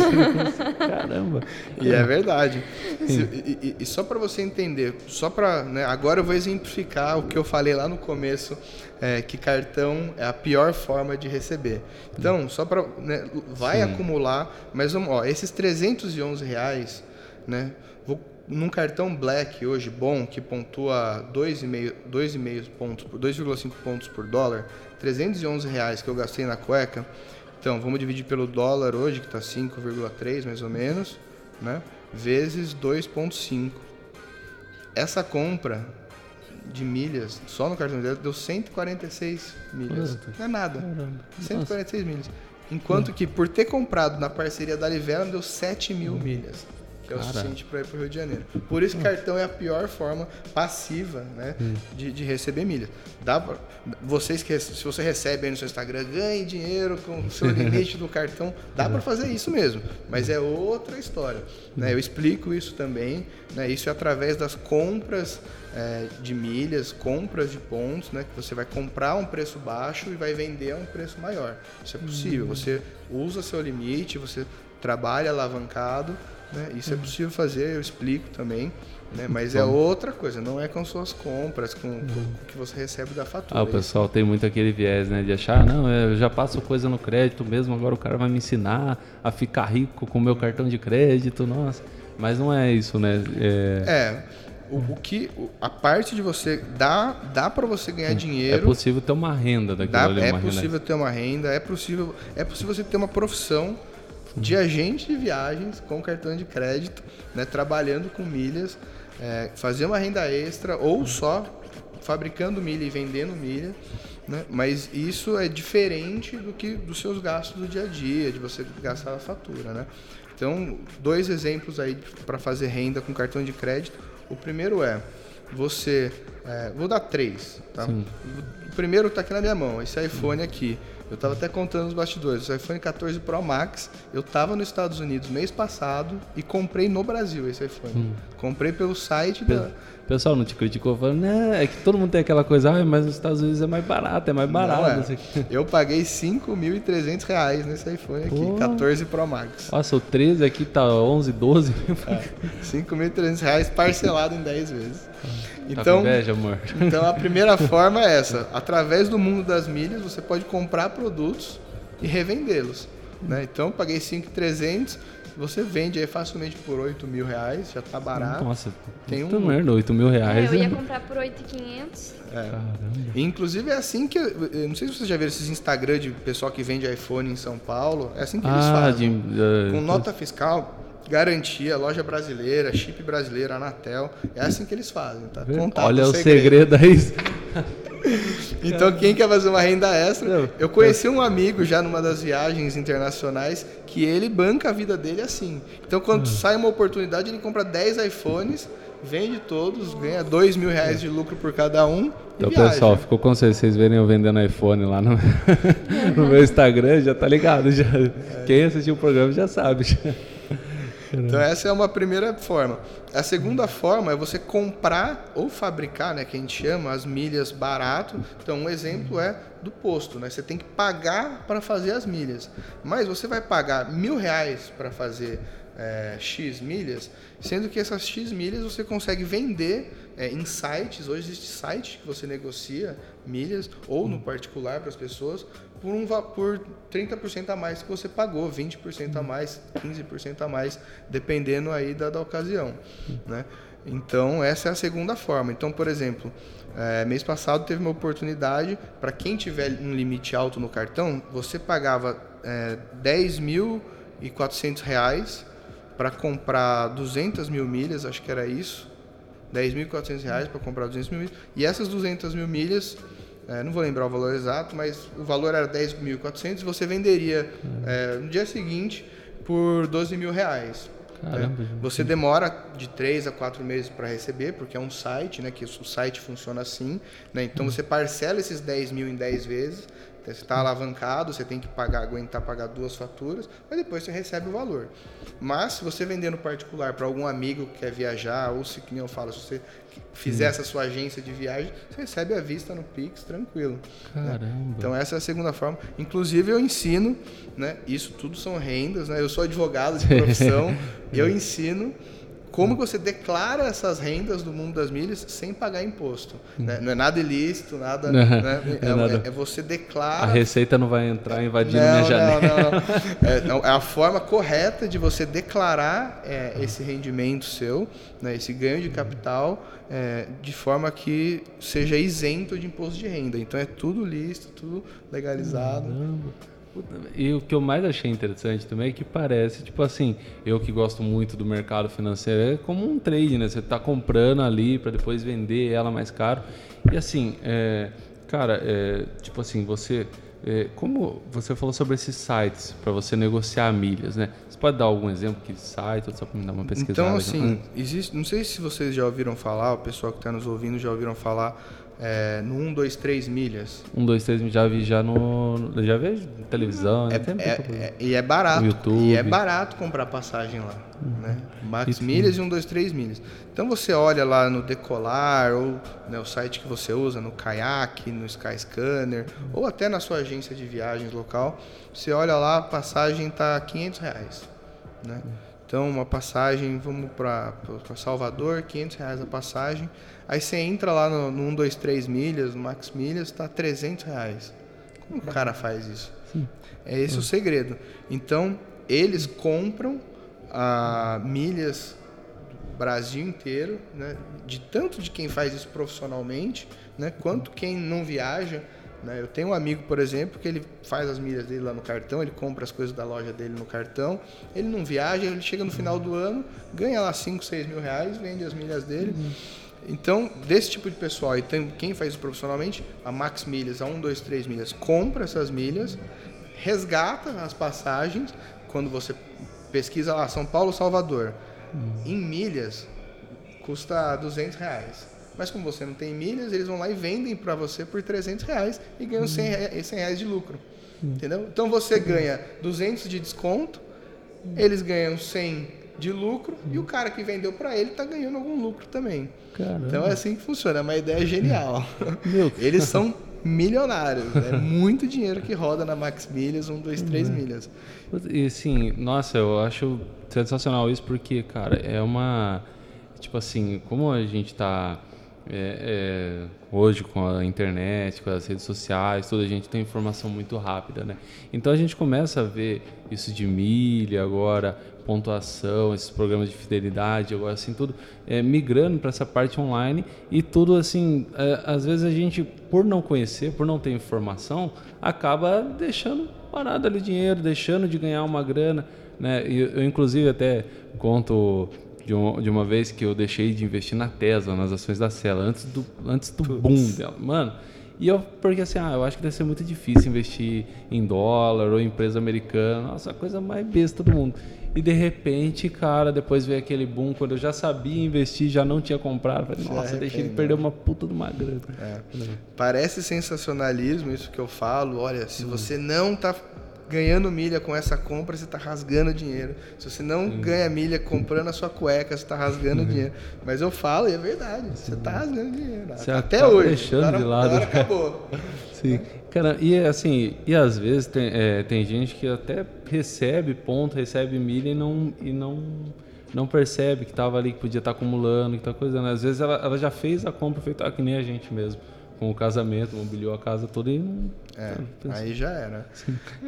[laughs] Caramba. E é verdade. Se- e, e- e só para você entender, só para, agora eu vou exemplificar o que eu falei lá no começo, é, que cartão é a pior forma de receber. Então, só para, vai acumular, mas vamos, ó, esses 311 reais, né? Vou, num cartão Black hoje bom que pontua 2,5 2,5 pontos, por 2,5 pontos por dólar, 311 reais que eu gastei na cueca. Então, vamos dividir pelo dólar hoje, que está 5,3 mais ou menos, né? Vezes 2,5. Essa compra de milhas, só no cartão dele, deu 146 milhas. Não é nada. Caramba. 146 milhas. Enquanto que por ter comprado na parceria da Livela, deu 7 mil milhas. Que é o suficiente para ir para o Rio de Janeiro. Por isso, cartão é a pior forma passiva né, de, de receber milhas. Dá pra, vocês que, se você recebe aí no seu Instagram, ganhe dinheiro com o seu [laughs] limite do cartão, dá para fazer isso mesmo. Mas é outra história. Né? Eu explico isso também. Né? Isso é através das compras é, de milhas, compras de pontos, né? Que você vai comprar a um preço baixo e vai vender a um preço maior. Isso é possível. Você usa seu limite, você trabalha alavancado, né? Isso é possível fazer, eu explico também. Né? Mas é outra coisa, não é com suas compras, com, com o que você recebe da fatura. Ah, o pessoal tem muito aquele viés, né? De achar, não, eu já passo coisa no crédito mesmo, agora o cara vai me ensinar a ficar rico com o meu cartão de crédito, nossa. Mas não é isso, né? É, É, o, o que a parte de você dá dá para você ganhar é dinheiro. possível ter uma renda daquilo Dá- ali, é uma renda possível ter uma renda, é possível, é possível você ter uma profissão de agente de viagens com cartão de crédito, né, trabalhando com milhas, é, fazer uma renda extra ou só fabricando milha e vendendo milha, né, mas isso é diferente do que dos seus gastos do dia a dia, de você gastar a fatura, né? Então, dois exemplos aí para fazer renda com cartão de crédito. O primeiro é você, é, vou dar três, tá? O primeiro está aqui na minha mão, esse iPhone aqui. Eu estava até contando nos bastidores. O iPhone 14 Pro Max, eu estava nos Estados Unidos mês passado e comprei no Brasil esse iPhone. Comprei pelo site da. O pessoal não te criticou falando, não, é que todo mundo tem aquela coisa, ah, mas nos Estados Unidos é mais barato, é mais barato. Não é. não quê." Eu paguei 5.300 reais nesse iPhone aqui, Pô. 14 Pro Max. Nossa, o 13 aqui tá 11, 12. É. 5.300 reais parcelado em 10 vezes. Tá Então, inveja, amor. [laughs] Então a primeira forma é essa: através do mundo das milhas, você pode comprar produtos e revendê-los. Né? Então eu paguei 5,300, você vende aí facilmente por 8 mil reais, já tá barato. Nossa, Tem um- merda, 8 mil É, reais. eu ia comprar por 8,500. É. Caramba. Inclusive é assim que. eu- não sei se vocês já viram esses Instagram de pessoal que vende iPhone em São Paulo. É assim que eles Ah, fazem. de, eh, Com nota fiscal, garantia, loja brasileira, chip brasileiro, Anatel. É assim que eles fazem, tá? Contato Olha o segredo aí. [laughs] Então, quem quer fazer uma renda extra? Eu conheci um amigo já numa das viagens internacionais que ele banca a vida dele assim. Então, Hum. quando sai uma oportunidade, ele compra 10 iPhones, vende todos, ganha 2 mil reais de lucro por cada um Então, viaja. pessoal, ficou com vocês, vocês verem eu vendendo iPhone lá no, [laughs] no meu Instagram, já tá ligado. Já. Quem assistiu o programa já sabe. já. Então essa é uma primeira forma. A segunda forma é você comprar ou fabricar, né, que a gente chama as milhas barato. Então um exemplo é do posto, né? Você tem que pagar para fazer as milhas, mas você vai pagar mil reais para fazer é, X milhas, sendo que essas X milhas você consegue vender é, em sites. Hoje existe site que você negocia milhas ou no particular para as pessoas por, um, por 30% a mais que você pagou, 20% a mais, 15% a mais, dependendo aí da, da ocasião. Né? Então, essa é a segunda forma. Então, por exemplo, é, mês passado teve uma oportunidade para quem tiver um limite alto no cartão, você pagava é, 10.400 reais para comprar 200 mil milhas, acho que era isso, 10.400 reais para comprar 200 mil milhas, e essas 200 mil milhas é, não vou lembrar o valor exato, mas o valor era 10.400 e você venderia é, no dia seguinte por 12 mil reais. Caramba, né? Você demora de 3 a 4 meses para receber, porque é um site, né? Que o site funciona assim. Né? Então você parcela esses 10 mil em 10 vezes. Então, você está alavancado, você tem que pagar, aguentar pagar duas faturas, mas depois você recebe o valor. Mas se você vender no particular para algum amigo que quer viajar, ou se, como eu falo, se você fizer essa sua agência de viagem, você recebe a vista no Pix, tranquilo. Caramba. Né? Então essa é a segunda forma. Inclusive eu ensino, né? Isso tudo são rendas, né? Eu sou advogado de [laughs] profissão, eu ensino como você declara essas rendas do mundo das milhas sem pagar imposto? Né? Não é nada ilícito, nada. Não, né? é, é, nada. é, você declara. A receita não vai entrar invadindo não, minha janela. Não, não, [laughs] é, é, a forma correta de você declarar é, esse rendimento seu, né? esse ganho de capital, é, de forma que seja isento de imposto de renda. Então é tudo lícito, tudo legalizado. Caramba. E o que eu mais achei interessante também é que parece, tipo assim, eu que gosto muito do mercado financeiro, é como um trade, né? Você está comprando ali para depois vender ela mais caro. E assim, é, cara, é, tipo assim, você. É, como você falou sobre esses sites para você negociar milhas, né? Você pode dar algum exemplo que site, só para me dar uma pesquisada? Então, assim, existe, não sei se vocês já ouviram falar, o pessoal que está nos ouvindo já ouviram falar é, no 1, 2, 3 milhas. 1, 2, 3 milhas já vi já no. Já vejo na televisão, é, né? É, é, e é barato. YouTube. E é barato comprar passagem lá. Uhum. Né? Max milhas e 1, 2, 3 milhas. Então você olha lá no Decolar, ou né, o site que você usa, no Kayak, no Skyscanner, uhum. ou até na sua agência de viagens local, você olha lá, a passagem está 500 reais. Né? Uhum. Então, uma passagem, vamos para Salvador, 500 reais a passagem. Aí você entra lá no, no 1, 2, 3 milhas, no Max Milhas, está 300 reais. Como o cara faz isso? Sim. É esse o segredo. Então, eles compram ah, milhas do Brasil inteiro, né? de tanto de quem faz isso profissionalmente, né? quanto quem não viaja. Né? Eu tenho um amigo, por exemplo, que ele faz as milhas dele lá no cartão, ele compra as coisas da loja dele no cartão, ele não viaja, ele chega no final do ano, ganha lá 5, 6 mil reais, vende as milhas dele. Uhum. Então, desse tipo de pessoal, e tem, quem faz isso profissionalmente, a Max Milhas, a 1, 2, 3 milhas, compra essas milhas, resgata as passagens, quando você pesquisa lá, São Paulo, Salvador, uhum. em milhas, custa 200 reais. Mas como você não tem milhas, eles vão lá e vendem para você por 300 reais e ganham 100 uhum. reais, 100 reais de lucro. Uhum. Entendeu? Então você ganha 200 de desconto, eles ganham 100 de lucro e o cara que vendeu para ele está ganhando algum lucro também. Caramba. Então é assim que funciona, é uma ideia genial. [laughs] Eles são milionários, é muito dinheiro que roda na Max Milhas, 1, 2, 3 milhas. E assim, nossa, eu acho sensacional isso porque, cara, é uma tipo assim, como a gente está é, é, hoje com a internet, com as redes sociais, toda a gente tem informação muito rápida, né? Então a gente começa a ver isso de milha agora, pontuação, esses programas de fidelidade, agora assim tudo é, migrando para essa parte online e tudo assim, é, às vezes a gente por não conhecer, por não ter informação, acaba deixando parado ali dinheiro, deixando de ganhar uma grana, né? E eu inclusive até conto de, um, de uma vez que eu deixei de investir na Tesla, nas ações da Cela, antes do, antes do boom dela. Mano, e eu, porque assim, ah, eu acho que deve ser muito difícil investir em dólar ou em empresa americana. Nossa, a coisa mais besta do mundo. E de repente, cara, depois veio aquele boom, quando eu já sabia investir, já não tinha comprado. Falei, nossa, deixei ele perder uma puta de uma grana. É. Parece sensacionalismo isso que eu falo. Olha, se hum. você não tá ganhando milha com essa compra, você está rasgando dinheiro. Se você não ganha milha comprando a sua cueca, você está rasgando dinheiro. Mas eu falo, e é verdade, você está rasgando dinheiro. Você Até acaba hoje. deixando agora, de lado. agora acabou. [laughs] Sim. Cara, e assim, e às vezes tem, é, tem gente que até recebe ponto, recebe milha e não, e não, não percebe que estava ali, que podia estar acumulando, que tá coisando. Às vezes ela, ela já fez a compra feita ah, que nem a gente mesmo, com o casamento, mobiliou a casa toda e não. É, tá pensando. aí já era.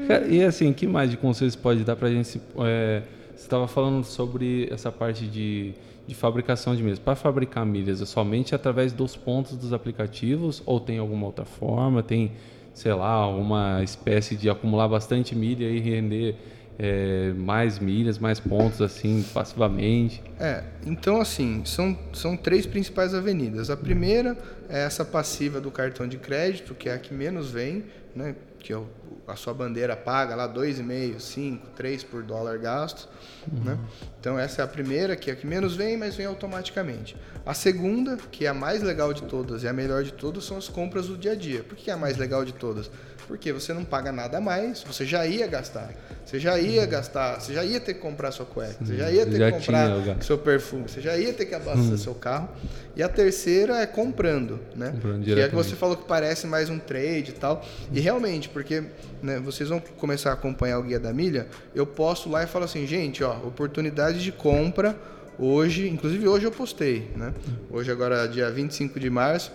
Cara, e assim, que mais de conselhos pode dar pra gente? se- é, você estava falando sobre essa parte de, de fabricação de milhas. Para fabricar milhas, é somente através dos pontos dos aplicativos ou tem alguma outra forma? Tem, sei lá, uma espécie de acumular bastante milha e render é, mais milhas, mais pontos assim, passivamente? É, então assim, são, são três principais avenidas. A primeira é essa passiva do cartão de crédito, que é a que menos vem, né? Que é o- a sua bandeira paga lá 2,5, 5, 3 por dólar gasto. Né? Então essa é a primeira, que é a que menos vem, mas vem automaticamente. A segunda, que é a mais legal de todas e a melhor de todas, são as compras do dia a dia. Por que é a mais legal de todas? Porque você não paga nada a mais, você já ia gastar. Você já ia gastar, você já ia ter que comprar sua cueca, você já ia ter já que comprar tinha seu perfume, você já ia ter que abastecer seu carro. E a terceira é comprando, né? Comprando que é que você falou que parece mais um trade e tal. E realmente, porque né, vocês vão começar a acompanhar o Guia da Milha, eu posto lá e falo assim, gente, ó, oportunidade de compra hoje, inclusive hoje eu postei, né? Hoje agora, dia 25 de março,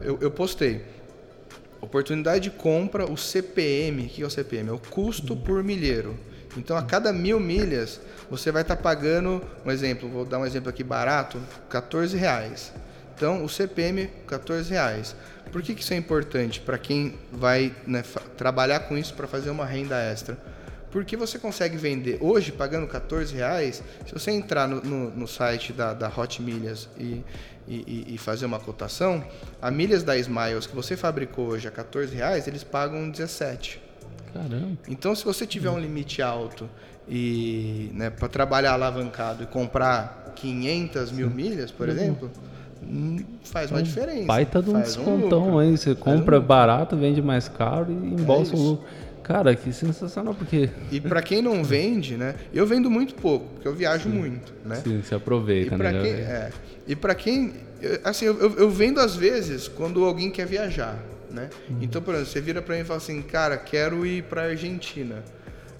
eu, eu postei. Oportunidade de compra, o CPM, o que é o CPM? É o custo por milheiro. Então, a cada mil milhas, você vai estar pagando, um exemplo, vou dar um exemplo aqui barato, 14 reais. Então, o CPM, 14 reais. Por que, que isso é importante para quem vai né, trabalhar com isso para fazer uma renda extra? Porque você consegue vender hoje pagando 14 reais. Se você entrar no, no- no site da, da Hot Milhas e, e- e- fazer uma cotação, a milhas da Smiles que você fabricou hoje a 14 reais, eles pagam 17. Caramba. Então, se você tiver um limite alto e né, para trabalhar alavancado e comprar 500 mil milhas, por exemplo, hum, faz uma diferença. Baita de um Faz descontão lucro. aí. Você um compra lucro. barato, vende mais caro e embolsa um isso. lucro. Cara, que sensacional, porque E para quem não vende, né? Eu vendo muito pouco, porque eu viajo muito, né? Sim, se E aproveita, para né? quem, é, e para quem, assim, eu, eu- vendo às vezes quando alguém quer viajar, né? Então, por exemplo, você vira para mim e fala assim, cara, quero ir para Argentina.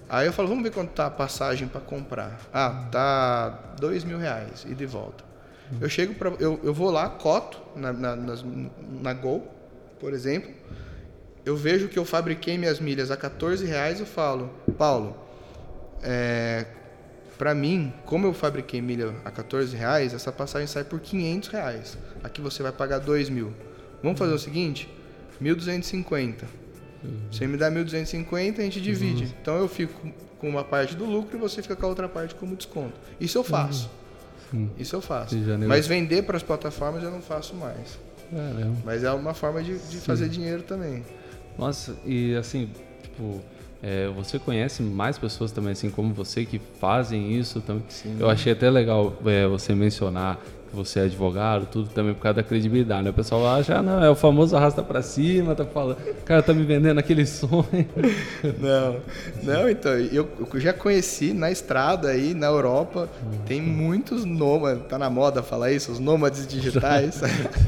Aí eu falo, vamos ver quanto tá a passagem para comprar. Ah, tá dois mil reais e de volta. Eu chego para, eu, eu vou lá, coto na, na, nas- na Gol, por exemplo. Eu vejo que eu fabriquei minhas milhas a 14 reais eu falo, Paulo, é, para mim, como eu fabriquei milha a 14 reais, essa passagem sai por 500 reais. Aqui você vai pagar 2 mil. Vamos fazer o seguinte? 1.250. Você me dá 1.250, a gente divide. Então eu fico com uma parte do lucro e você fica com a outra parte como desconto. Isso eu faço. Sim. Isso eu faço. Mas vender para as plataformas eu não faço mais. Caramba. Mas é uma forma de, de fazer dinheiro também. Nossa, e assim, tipo, é, você conhece mais pessoas também, assim como você, que fazem isso também? Eu achei até legal é, você mencionar você é advogado, tudo também por causa da credibilidade, né? O pessoal acha, ah, não, é o famoso arrasta pra cima, tá falando, o cara tá me vendendo aquele sonho. [laughs] Não, não, então, eu, eu já conheci na estrada aí, na Europa, tem muitos nômades, tá na moda falar isso, os nômades digitais,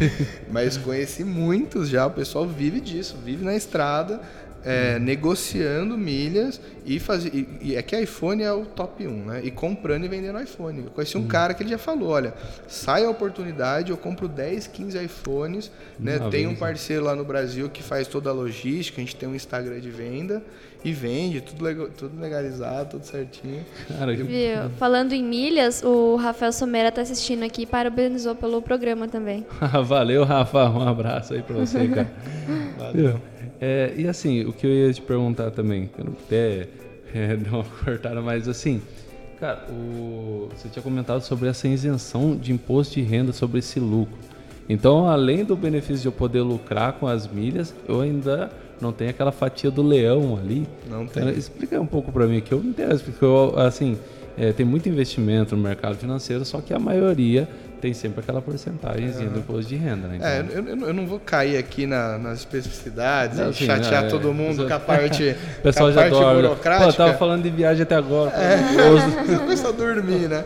[laughs] mas conheci muitos já, o pessoal vive disso, vive na estrada, é, negociando milhas e fazer. E, e é que iPhone é o top 1, né? E comprando e vendendo iPhone. Eu conheci um cara que ele já falou: olha, sai a oportunidade, eu compro 10, 15 iPhones, né? Tem um né? parceiro lá no Brasil que faz toda a logística, a gente tem um Instagram de venda e vende, tudo, lega- tudo legalizado, tudo certinho. Cara, que- Viu? Falando em milhas, o Rafael Somera tá assistindo aqui e parabenizou pelo programa também. [laughs] Valeu, Rafa. Um abraço aí pra você, cara. [laughs] Valeu. É, e assim, o que eu ia te perguntar também, que eu não até [laughs] é, dar uma cortada, mas assim, cara, o- você tinha comentado sobre essa isenção de imposto de renda sobre esse lucro. Então, além do benefício de eu poder lucrar com as milhas, eu ainda não tenho aquela fatia do leão ali. Não tem. Cara, explica um pouco para mim que eu me interesso, porque eu, assim, é, tem muito investimento no mercado financeiro, só que a maioria tem sempre aquela porcentagemzinha do imposto de renda, né? É, Então, eu, eu- eu não vou cair aqui na- nas especificidades Não, e sim, chatear não, é. todo mundo com a parte, pessoal [laughs] com a já parte dorme. Pô, burocrática. eu tava falando de viagem até agora. É, [laughs] começou a dormir, né?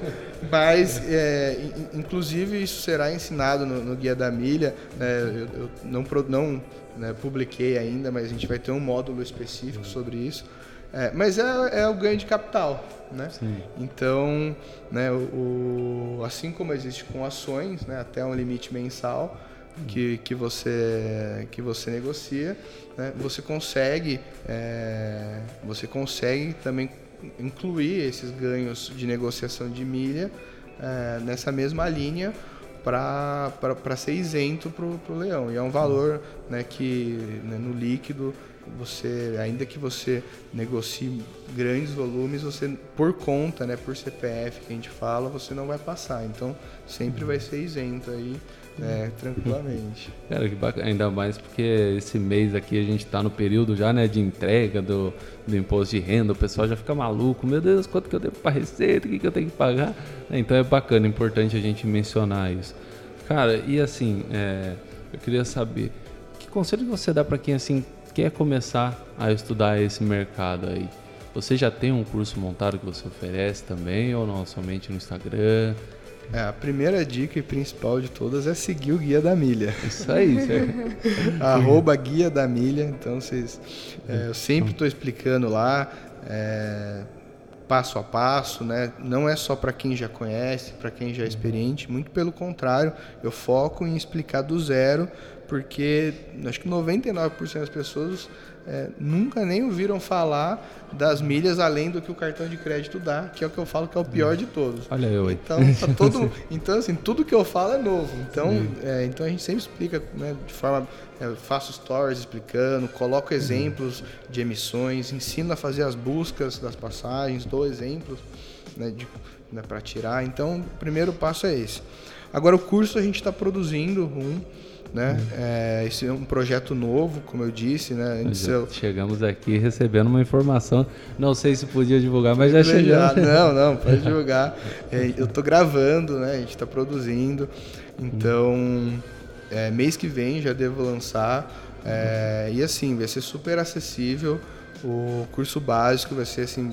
Mas, é, in- inclusive, isso será ensinado no, no Guia da Milha. né? Eu, eu não, não né, publiquei ainda, mas a gente vai ter um módulo específico sobre isso. É, mas é, é o ganho de capital, né? Então, né, o, o- assim como existe com ações, né, até um limite mensal que, que, você, que você negocia, né, você consegue é, você consegue também incluir esses ganhos de negociação de milha é, nessa mesma linha para ser isento para o leão. E é um valor né, que né, no líquido você, ainda que você negocie grandes volumes, você por conta, né, por CPF que a gente fala, você não vai passar. Então sempre vai ser isento aí, né, tranquilamente. Cara, que bacana. Ainda mais porque esse mês aqui a gente tá no período já, né, de entrega do, do imposto de renda. O pessoal já fica maluco. Meu Deus, quanto que eu devo pra receita? O que, que eu tenho que pagar? Então é bacana, é importante a gente mencionar isso. Cara, e assim, é, eu queria saber, que conselho você dá para quem, assim, quer começar a estudar esse mercado aí? Você já tem um curso montado que você oferece também ou não? Somente no Instagram? É, a primeira dica e principal de todas é seguir o Guia da Milha. Isso aí, certo? [laughs] arroba Guia da Milha. Então, vocês, é, eu sempre estou explicando lá, é, passo a passo, né? Não é só para quem já conhece, para quem já é experiente, muito pelo contrário, eu foco em explicar do zero, porque acho que 99% das pessoas é, nunca nem ouviram falar das milhas além do que o cartão de crédito dá, que é o que eu falo que é o pior de todos. Olha eu aí. Então, tá [laughs] todo, então assim, tudo que eu falo é novo. Então, é, então a gente sempre explica né, de forma. Eu faço stories explicando, coloco exemplos de emissões, ensino a fazer as buscas das passagens, dou exemplos né, né, para tirar. Então, o primeiro passo é esse. Agora, o curso a gente está produzindo um. Né? É, esse é um projeto novo, como eu disse, né? Antes eu, Chegamos aqui recebendo uma informação. Não sei se podia divulgar, mas já chegamos. [laughs] Não, não, pode [laughs] divulgar. É, eu tô gravando, né? A gente tá produzindo. Então, é, mês que vem já devo lançar. É, e assim, vai ser super acessível. O curso básico vai ser assim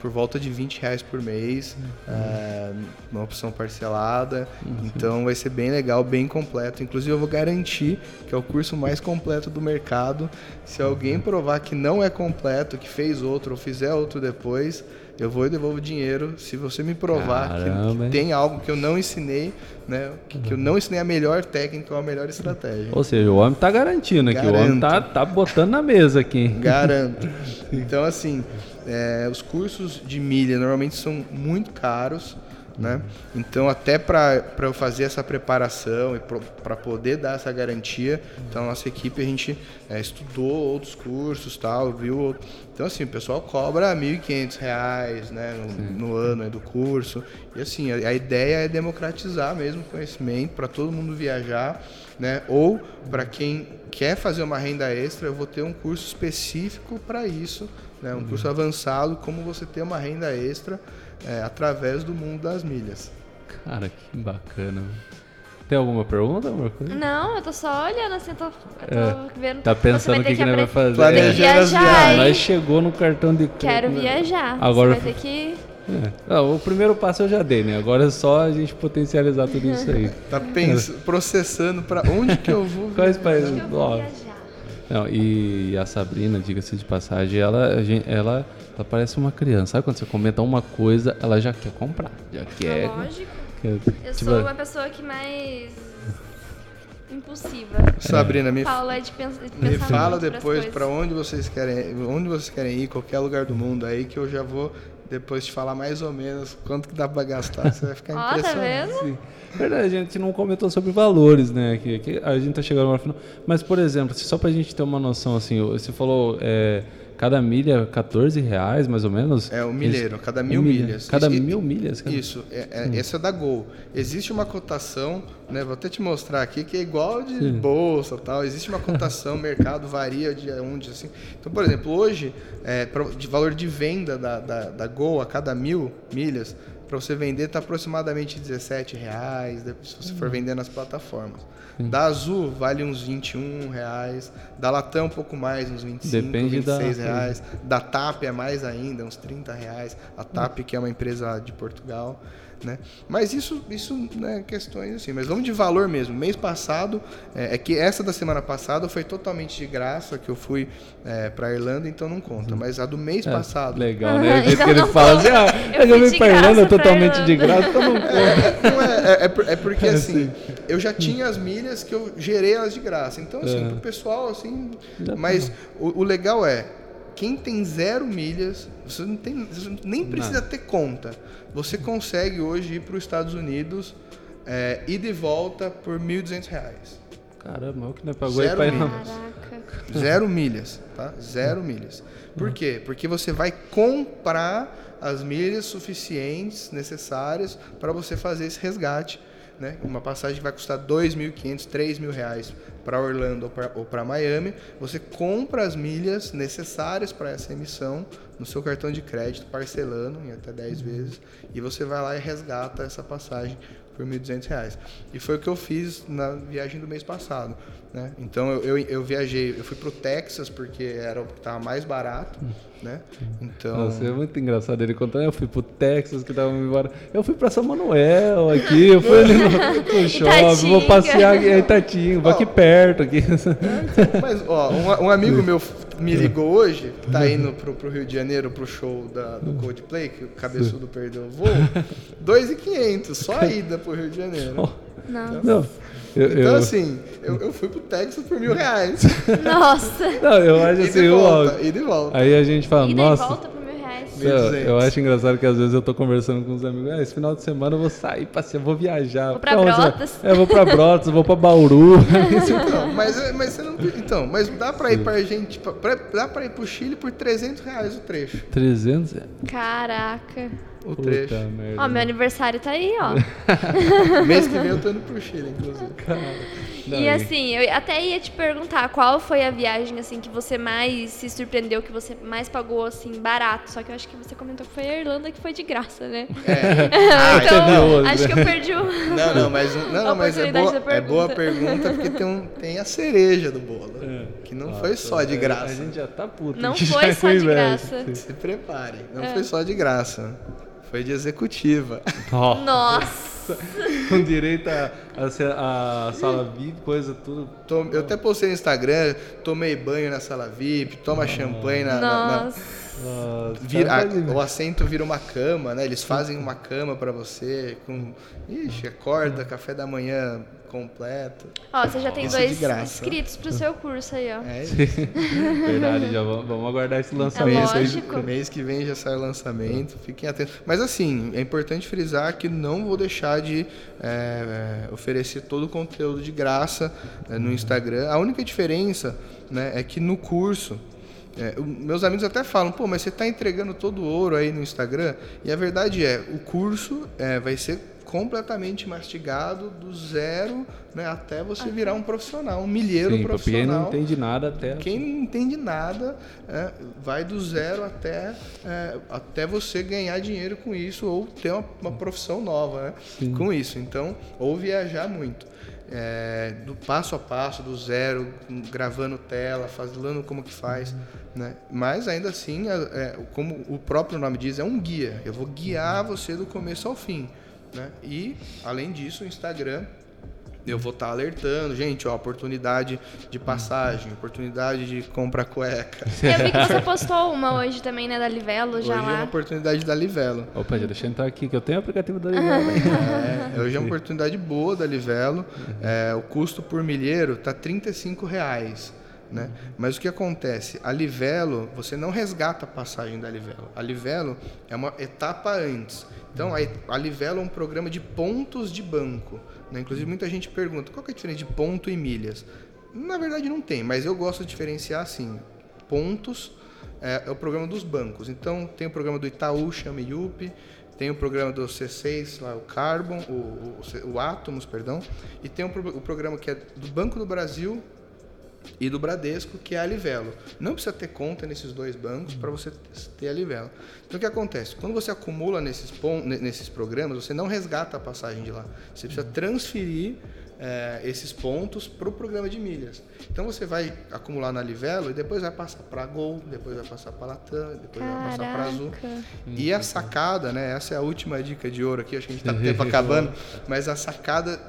por volta de 20 reais por mês, é, uma opção parcelada. Então vai ser bem legal, bem completo. Inclusive eu vou garantir que é o curso mais completo do mercado. Se alguém provar que não é completo, que fez outro ou fizer outro depois, eu vou e devolvo o dinheiro. Se você me provar que- que, tem algo que eu não ensinei, né? Que, que eu não ensinei a melhor técnica ou a melhor estratégia. Ou seja, o homem tá garantindo aqui. O homem tá, tá botando na mesa aqui. Garanto. Então, assim, é, os cursos de milha normalmente são muito caros, né? Então, até para eu fazer essa preparação e para poder dar essa garantia, então, a nossa equipe, a gente é, estudou outros cursos, tal, viu... Então, assim, o pessoal cobra 1.500 reais, né, no, no ano do curso. E, assim, a, a ideia é democratizar mesmo o conhecimento para todo mundo viajar, né? Ou para quem quer fazer uma renda extra, eu vou ter um curso específico para isso, né? Um curso avançado, como você ter uma renda extra é, através do mundo das milhas. Cara, que bacana. Tem alguma pergunta, Marco? Não, eu tô só olhando assim, eu tô, eu tô vendo. Tá pensando o que, que, nós vai fazer? Planejando viajar? Nós chegou no cartão de crédito. Quero né? viajar. Agora- Você vai ter que. É. Ah, o primeiro passo eu já dei, né? Agora é só a gente potencializar tudo isso aí. [laughs] Tá pens processando para onde que eu vou [laughs] Quais viajar? países? Eu vou viajar. Não, e a Sabrina, diga-se de passagem, ela, gente- ela, ela parece uma criança. Sabe quando você comenta uma coisa, ela já quer comprar. Já quer. Lógico. quer- Eu tipo, sou uma pessoa que mais. impulsiva. Sabrina, me, Paulo é de, de me fala depois para onde vocês querem, onde vocês querem ir, qualquer lugar do mundo aí que eu já vou depois te falar mais ou menos quanto que dá para gastar, você vai ficar [laughs] Ó, tá impressionado. Verdade, a gente não comentou sobre valores, né? Que, que a gente tá chegando no final. Mas, por exemplo, só pra gente ter uma noção, assim, você falou é, cada milha 14 reais, mais ou menos? É o milheiro, cada mil milha. milhas. Cada Isso- mil milhas? cara? Isso, é, é, essa é da Gol. Existe uma cotação, né? Vou até te mostrar aqui que é igual de Sim. bolsa tal. Existe uma cotação, [laughs] mercado varia de onde assim. Então, por exemplo, hoje, é, de valor de venda da, da, da Gol a cada mil milhas para você vender está aproximadamente 17 reais, se você for vender nas plataformas. Da Azul vale uns 21 reais, da Latam um pouco mais, uns 25, Depende 26 da- reais. Da TAP é mais ainda, uns 30 reais. A TAP, que é uma empresa de Portugal. Né? Mas isso, isso né, questões assim. Mas vamos de valor mesmo. Mês passado, é, é que essa da semana passada foi totalmente de graça, que eu fui é, para Irlanda, então não conta. Mas a do mês É, passado. legal, né? O jeito Então que ele fala assim, conta. ah, Eu eu fui vim pra Irlanda totalmente de graça, então não conta. [laughs] Não é, é, é por- é porque assim, eu já tinha as milhas que eu gerei elas de graça. Então, assim, É. pro pessoal, assim. Já tá Mas o, o legal é, quem tem zero milhas, você não tem. Você nem precisa ter conta. Você consegue hoje ir para os Estados Unidos é, e volta por 1.200 reais. Caramba, o que não pagou aí Zero não. milhas. Caraca. Zero milhas, tá? Zero milhas. Por quê? Porque você vai comprar as milhas suficientes necessárias para você fazer esse resgate. Né? Uma passagem que vai custar R$ 2.500, 3.000 reais para Orlando ou para Miami. Você compra as milhas necessárias para essa emissão no seu cartão de crédito, parcelando em até 10 vezes, e você vai lá e resgata essa passagem por 1.200 reais. E foi o que eu fiz na viagem do mês passado. Né? Então eu, eu, eu viajei, eu fui pro Texas porque era o que estava mais barato, né? Então Nossa, é muito engraçado ele contando. Eu fui pro Texas, que tava indo embora. Eu fui pra São Manuel aqui, eu fui ali no, [laughs] no shopping, vou passear aqui em Itatinga, vou aqui perto aqui. Mas, ó, um, um amigo meu me ligou hoje, que tá indo pro, pro Rio de Janeiro pro show da, do Coldplay, que o cabeçudo perdeu o voo, [laughs] 2.500, só a ida pro Rio de Janeiro. Não. Não, eu, Então, eu- assim, eu, eu fui pro Texas por mil reais. Nossa. não, eu acho [laughs] assim, e ó, volta, ida e volta. Aí a gente fala, e nossa. volta por mil reais. Eu, 1.200. eu acho engraçado que às vezes eu tô conversando com os amigos, ah, esse final de semana eu vou sair, passear, vou viajar. Vou pra? Brotas. É, eu vou pra Brotas, vou pra Bauru. Então, mas, mas você não. Então, mas dá pra ir pra Argentina. pra- Dá pra ir pro Chile por 300 reais o trecho. 300? é. Caraca. O Puta trecho. merda. Ó, meu aniversário tá aí, ó. [laughs] Mês que vem eu tô indo pro Chile, inclusive. Não, e assim, eu até ia te perguntar qual foi a viagem assim que você mais se surpreendeu, que você mais pagou assim barato. Só que eu acho que você comentou que foi a Irlanda que foi de graça, né? É. [laughs] Ah, então, acho que eu perdi o. Não, não, mas, não, não, mas é, boa, é boa pergunta. pergunta porque tem, um, tem a cereja do bolo. Que não foi só de É, graça. A gente já tá puto. Não [laughs] foi só de graça. Se prepare. Não É. foi só de graça. Foi de executiva. Nossa. [laughs] com direito a, a, a sala VIP, coisa, tudo. Tom- Eu até postei no Instagram, tomei banho na sala VIP, toma champanhe na. na- na- Nossa. Nossa, vira- a- o assento vira uma cama, né? Eles fazem uma cama pra você com. Ixi, acorda, café da manhã completo. Ó, você já tem Isso dois inscritos pro seu curso aí, ó. É [laughs] isso. Verdade, já vamos, vamos aguardar esse É lançamento aí. lógico. Mês que vem já sai o lançamento, fiquem atentos. Mas assim, é importante frisar que não vou deixar de é, é, oferecer todo o conteúdo de graça né, no Instagram. A única diferença né, é que no curso. é, meus amigos até falam, pô, mas você está entregando todo o ouro aí no Instagram? E a verdade é, o curso é, vai ser completamente mastigado do zero né, até você virar um profissional, um milheiro Sim, porque quem profissional. não entende nada até. Quem não entende nada é, vai do zero até, é, até você ganhar dinheiro com isso ou ter uma, uma profissão nova né, com isso. Então, ou viajar muito. É, do passo a passo, do zero, gravando tela, falando como que faz. Né? Mas ainda assim, é, é, como o próprio nome diz, é um guia. Eu vou guiar você do começo ao fim. Né? E, além disso, o Instagram eu vou estar alertando, gente, ó, oportunidade de passagem, oportunidade de comprar cueca. [laughs] Eu vi que você postou uma hoje também, né, da Livelo, Hoje já é uma lá. oportunidade da Livelo. Opa, já deixa eu entrar aqui, que eu tenho o aplicativo da Livelo. [laughs] É, hoje é uma oportunidade boa da Livelo. É, o custo por milheiro tá 35 reais. Né? Mas o que acontece? A Livelo, você não resgata a passagem da Livelo. A Livelo é uma etapa antes. Então, a, Livelo é um programa de pontos de banco. Né? Inclusive, muita gente pergunta qual é a diferença de ponto e milhas. Na verdade, não tem, mas eu gosto de diferenciar assim: pontos é, é o programa dos bancos. Então, tem o programa do Itaú, chama IUP, tem o programa do C6, lá, o Carbon, o, o, o Atomos, perdão, e tem o, o programa que é do Banco do Brasil e do Bradesco, que é a Livelo. Não precisa ter conta nesses dois bancos para você ter a Livelo. Então o que acontece? Quando você acumula nesses, nesses programas, você não resgata a passagem de lá. Você precisa transferir é, esses pontos para o programa de milhas. Então você vai acumular na Livelo e depois vai passar para Gol, depois vai passar para Latam, depois Caraca. vai passar para Azul. E a sacada, né? Essa é a última dica de ouro aqui, acho que a gente está com o tempo acabando, mas a sacada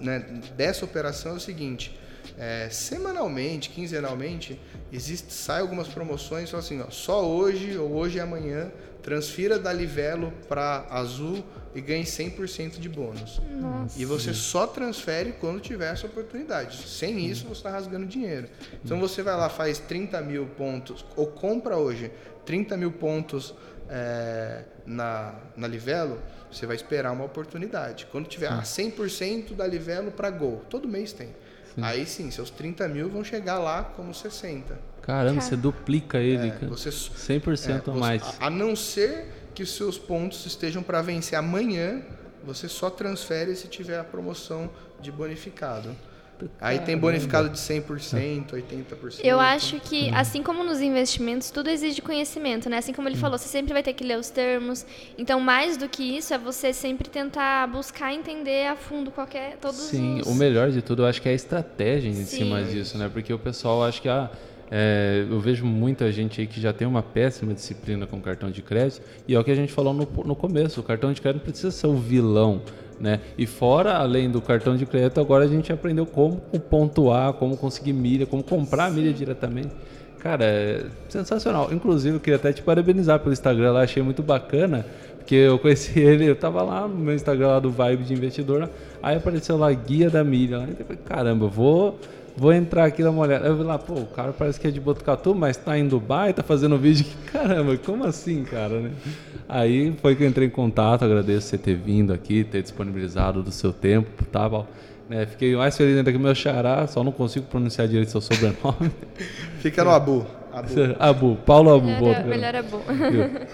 né, dessa operação é o seguinte. É, semanalmente, quinzenalmente, existe, sai algumas promoções, só assim, ó, só hoje ou hoje e amanhã, transfira da Livelo para Azul e ganhe 100% de bônus. Nossa. E você só transfere quando tiver essa oportunidade. Sem isso, você está rasgando dinheiro. Então você vai lá, faz 30 mil pontos, ou compra hoje 30 mil pontos é, na, na Livelo, você vai esperar uma oportunidade. Quando tiver ah, 100% da Livelo para Gol, todo mês tem. Sim. Aí sim, seus 30 mil vão chegar lá como 60. Caramba, Cara. você duplica ele, é, você, 100% é, a mais. A, a não ser que os seus pontos estejam para vencer amanhã, você só transfere se tiver a promoção de bonificado. Aí tem bonificado de 100%, 80%. Eu acho que, assim como nos investimentos, tudo exige conhecimento, né? Assim como ele falou, você sempre vai ter que ler os termos. Então, mais do que isso, é você sempre tentar buscar entender a fundo qualquer todos Sim, os... o melhor de tudo, eu acho que é a estratégia em Sim. cima disso, né? Porque o pessoal acha que ah, é, eu vejo muita gente aí que já tem uma péssima disciplina com cartão de crédito e é o que a gente falou no, no começo, o cartão de crédito precisa ser o vilão, né? E fora, além do cartão de crédito, agora a gente aprendeu como pontuar, como conseguir milha, como comprar milha diretamente. Cara, é sensacional. Inclusive, eu queria até te parabenizar pelo Instagram lá, achei muito bacana, porque eu conheci [laughs] ele, eu tava lá no meu Instagram lá do Vibe de Investidor, aí apareceu lá Guia da Milha. Eu falei, caramba, vou Vou entrar aqui dar uma olhada. Eu vi lá, pô, o cara parece que é de Botucatu, mas tá em Dubai, tá fazendo vídeo. [laughs] Caramba, como assim, cara, né? Aí foi que eu entrei em contato, agradeço você ter vindo aqui, ter disponibilizado do seu tempo, tá, Val? É, fiquei mais feliz ainda que meu xará, só não consigo pronunciar direito seu sobrenome. Fica no Abu. Abu, [laughs] Abu Paulo Abu. Melhor, é, melhor Abu.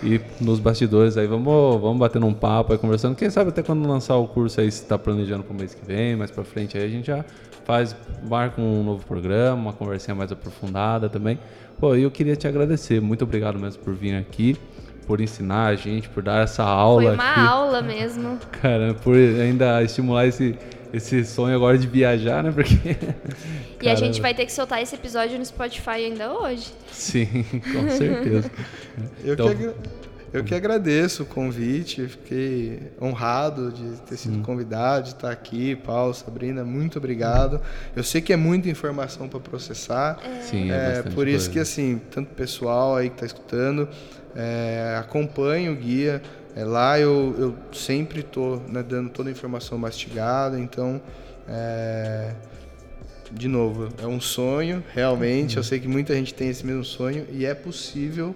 E, e, nos bastidores aí, vamos, vamos batendo um papo aí, conversando. Quem sabe até quando lançar o curso aí, se está planejando para o mês que vem, mais para frente aí, a gente já faz, marca um novo programa, uma conversinha mais aprofundada também. Pô, eu queria te agradecer, muito obrigado mesmo por vir aqui, por ensinar a gente, por dar essa aula. Foi uma aqui. aula mesmo. Cara, por ainda estimular esse, esse sonho agora de viajar, né? Porque. [laughs] e a gente vai ter que soltar esse episódio no Spotify ainda hoje. Sim, [laughs] com certeza. eu então, que eu que agradeço o convite, fiquei honrado de ter sido convidado, de estar aqui. Paulo, Sabrina, muito obrigado. Eu sei que é muita informação para processar. É. Sim, é, é Por isso coisa. que, assim, tanto pessoal aí que está escutando, é, acompanhe o guia. É, lá eu, eu sempre estou né, dando toda a informação mastigada, então. É, de novo, é um sonho, realmente. Uhum. Eu sei que muita gente tem esse mesmo sonho e é possível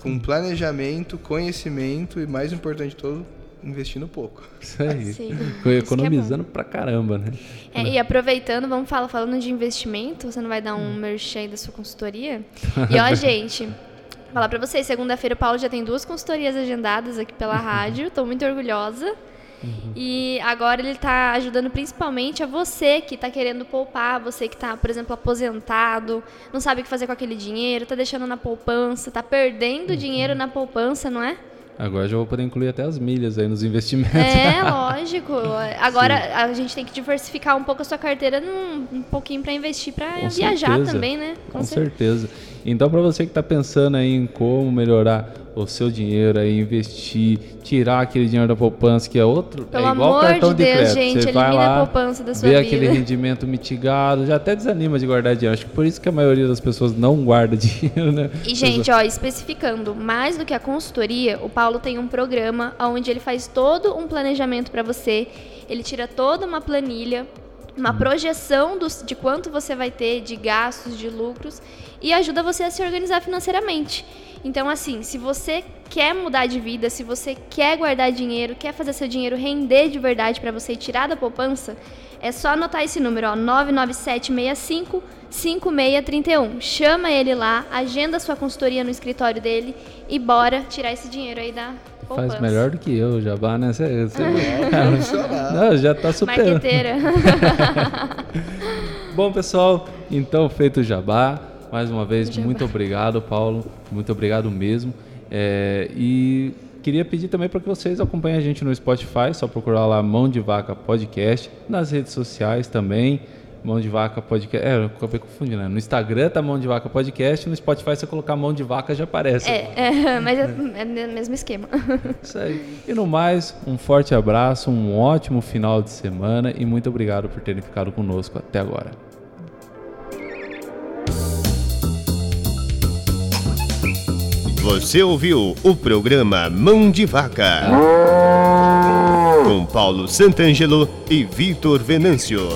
com planejamento, conhecimento e, mais importante de tudo, investindo pouco. Isso aí. Sim. Economizando é pra caramba, né? É, e aproveitando, vamos falar, falando de investimento, você não vai dar um hum. merchan da sua consultoria? [laughs] E ó, gente, falar pra vocês, segunda-feira o Paulo já tem duas consultorias agendadas aqui pela rádio, tô muito orgulhosa. Uhum. E agora ele está ajudando principalmente a você que está querendo poupar, você que está, por exemplo, aposentado, não sabe o que fazer com aquele dinheiro, está deixando na poupança, está perdendo uhum. dinheiro na poupança, não é? Agora já vou poder incluir até as milhas aí nos investimentos. É, lógico. [laughs] Agora Sim. a gente tem que diversificar um pouco a sua carteira num, um pouquinho para investir para viajar certeza. também, né? Com, Com certeza. certeza. Então, para você que está pensando aí em como melhorar o seu dinheiro aí, investir, tirar aquele dinheiro da poupança, que é outro. Pelo é igual amor cartão de Deus, de crédito. gente, Você vai lá, a poupança da sua vê vida. aquele rendimento mitigado, já até desanima de guardar dinheiro. Acho que por isso que a maioria das pessoas não guarda [laughs] dinheiro, né? E, gente, ó, especificando, mais do que a consultoria, o Paulo tem um programa onde ele faz todo um planejamento para você. Ele tira toda uma planilha uma hum. projeção dos, de quanto você vai ter de gastos, de lucros e ajuda você a se organizar financeiramente. Então, assim, se você quer mudar de vida, se você quer guardar dinheiro, quer fazer seu dinheiro render de verdade para você tirar da poupança, é só anotar esse número, ó, 99765 5631. Chama ele lá, agenda sua consultoria no escritório dele e bora tirar esse dinheiro aí da poupança. Faz melhor do que eu, Jabá, né? Você, você... [laughs] Não, já tá superando. Marqueteira. [laughs] Bom, pessoal, Então, feito o jabá, mais uma vez, Jabá. muito obrigado, Paulo. Muito obrigado mesmo. É, e queria pedir também para que vocês acompanhem a gente no Spotify, só procurar lá Mão de Vaca Podcast, nas redes sociais também. Mão de Vaca Podcast. É, eu acabei confundindo, né? No Instagram tá Mão de Vaca Podcast, no Spotify você colocar Mão de Vaca já aparece. É, é, [laughs] mas é, é o mesmo esquema. [laughs] Isso aí. E no mais, um forte abraço, um ótimo final de semana e muito obrigado por terem ficado conosco até agora. Você ouviu o programa Mão de Vaca com Paulo Santangelo e Vitor Venâncio.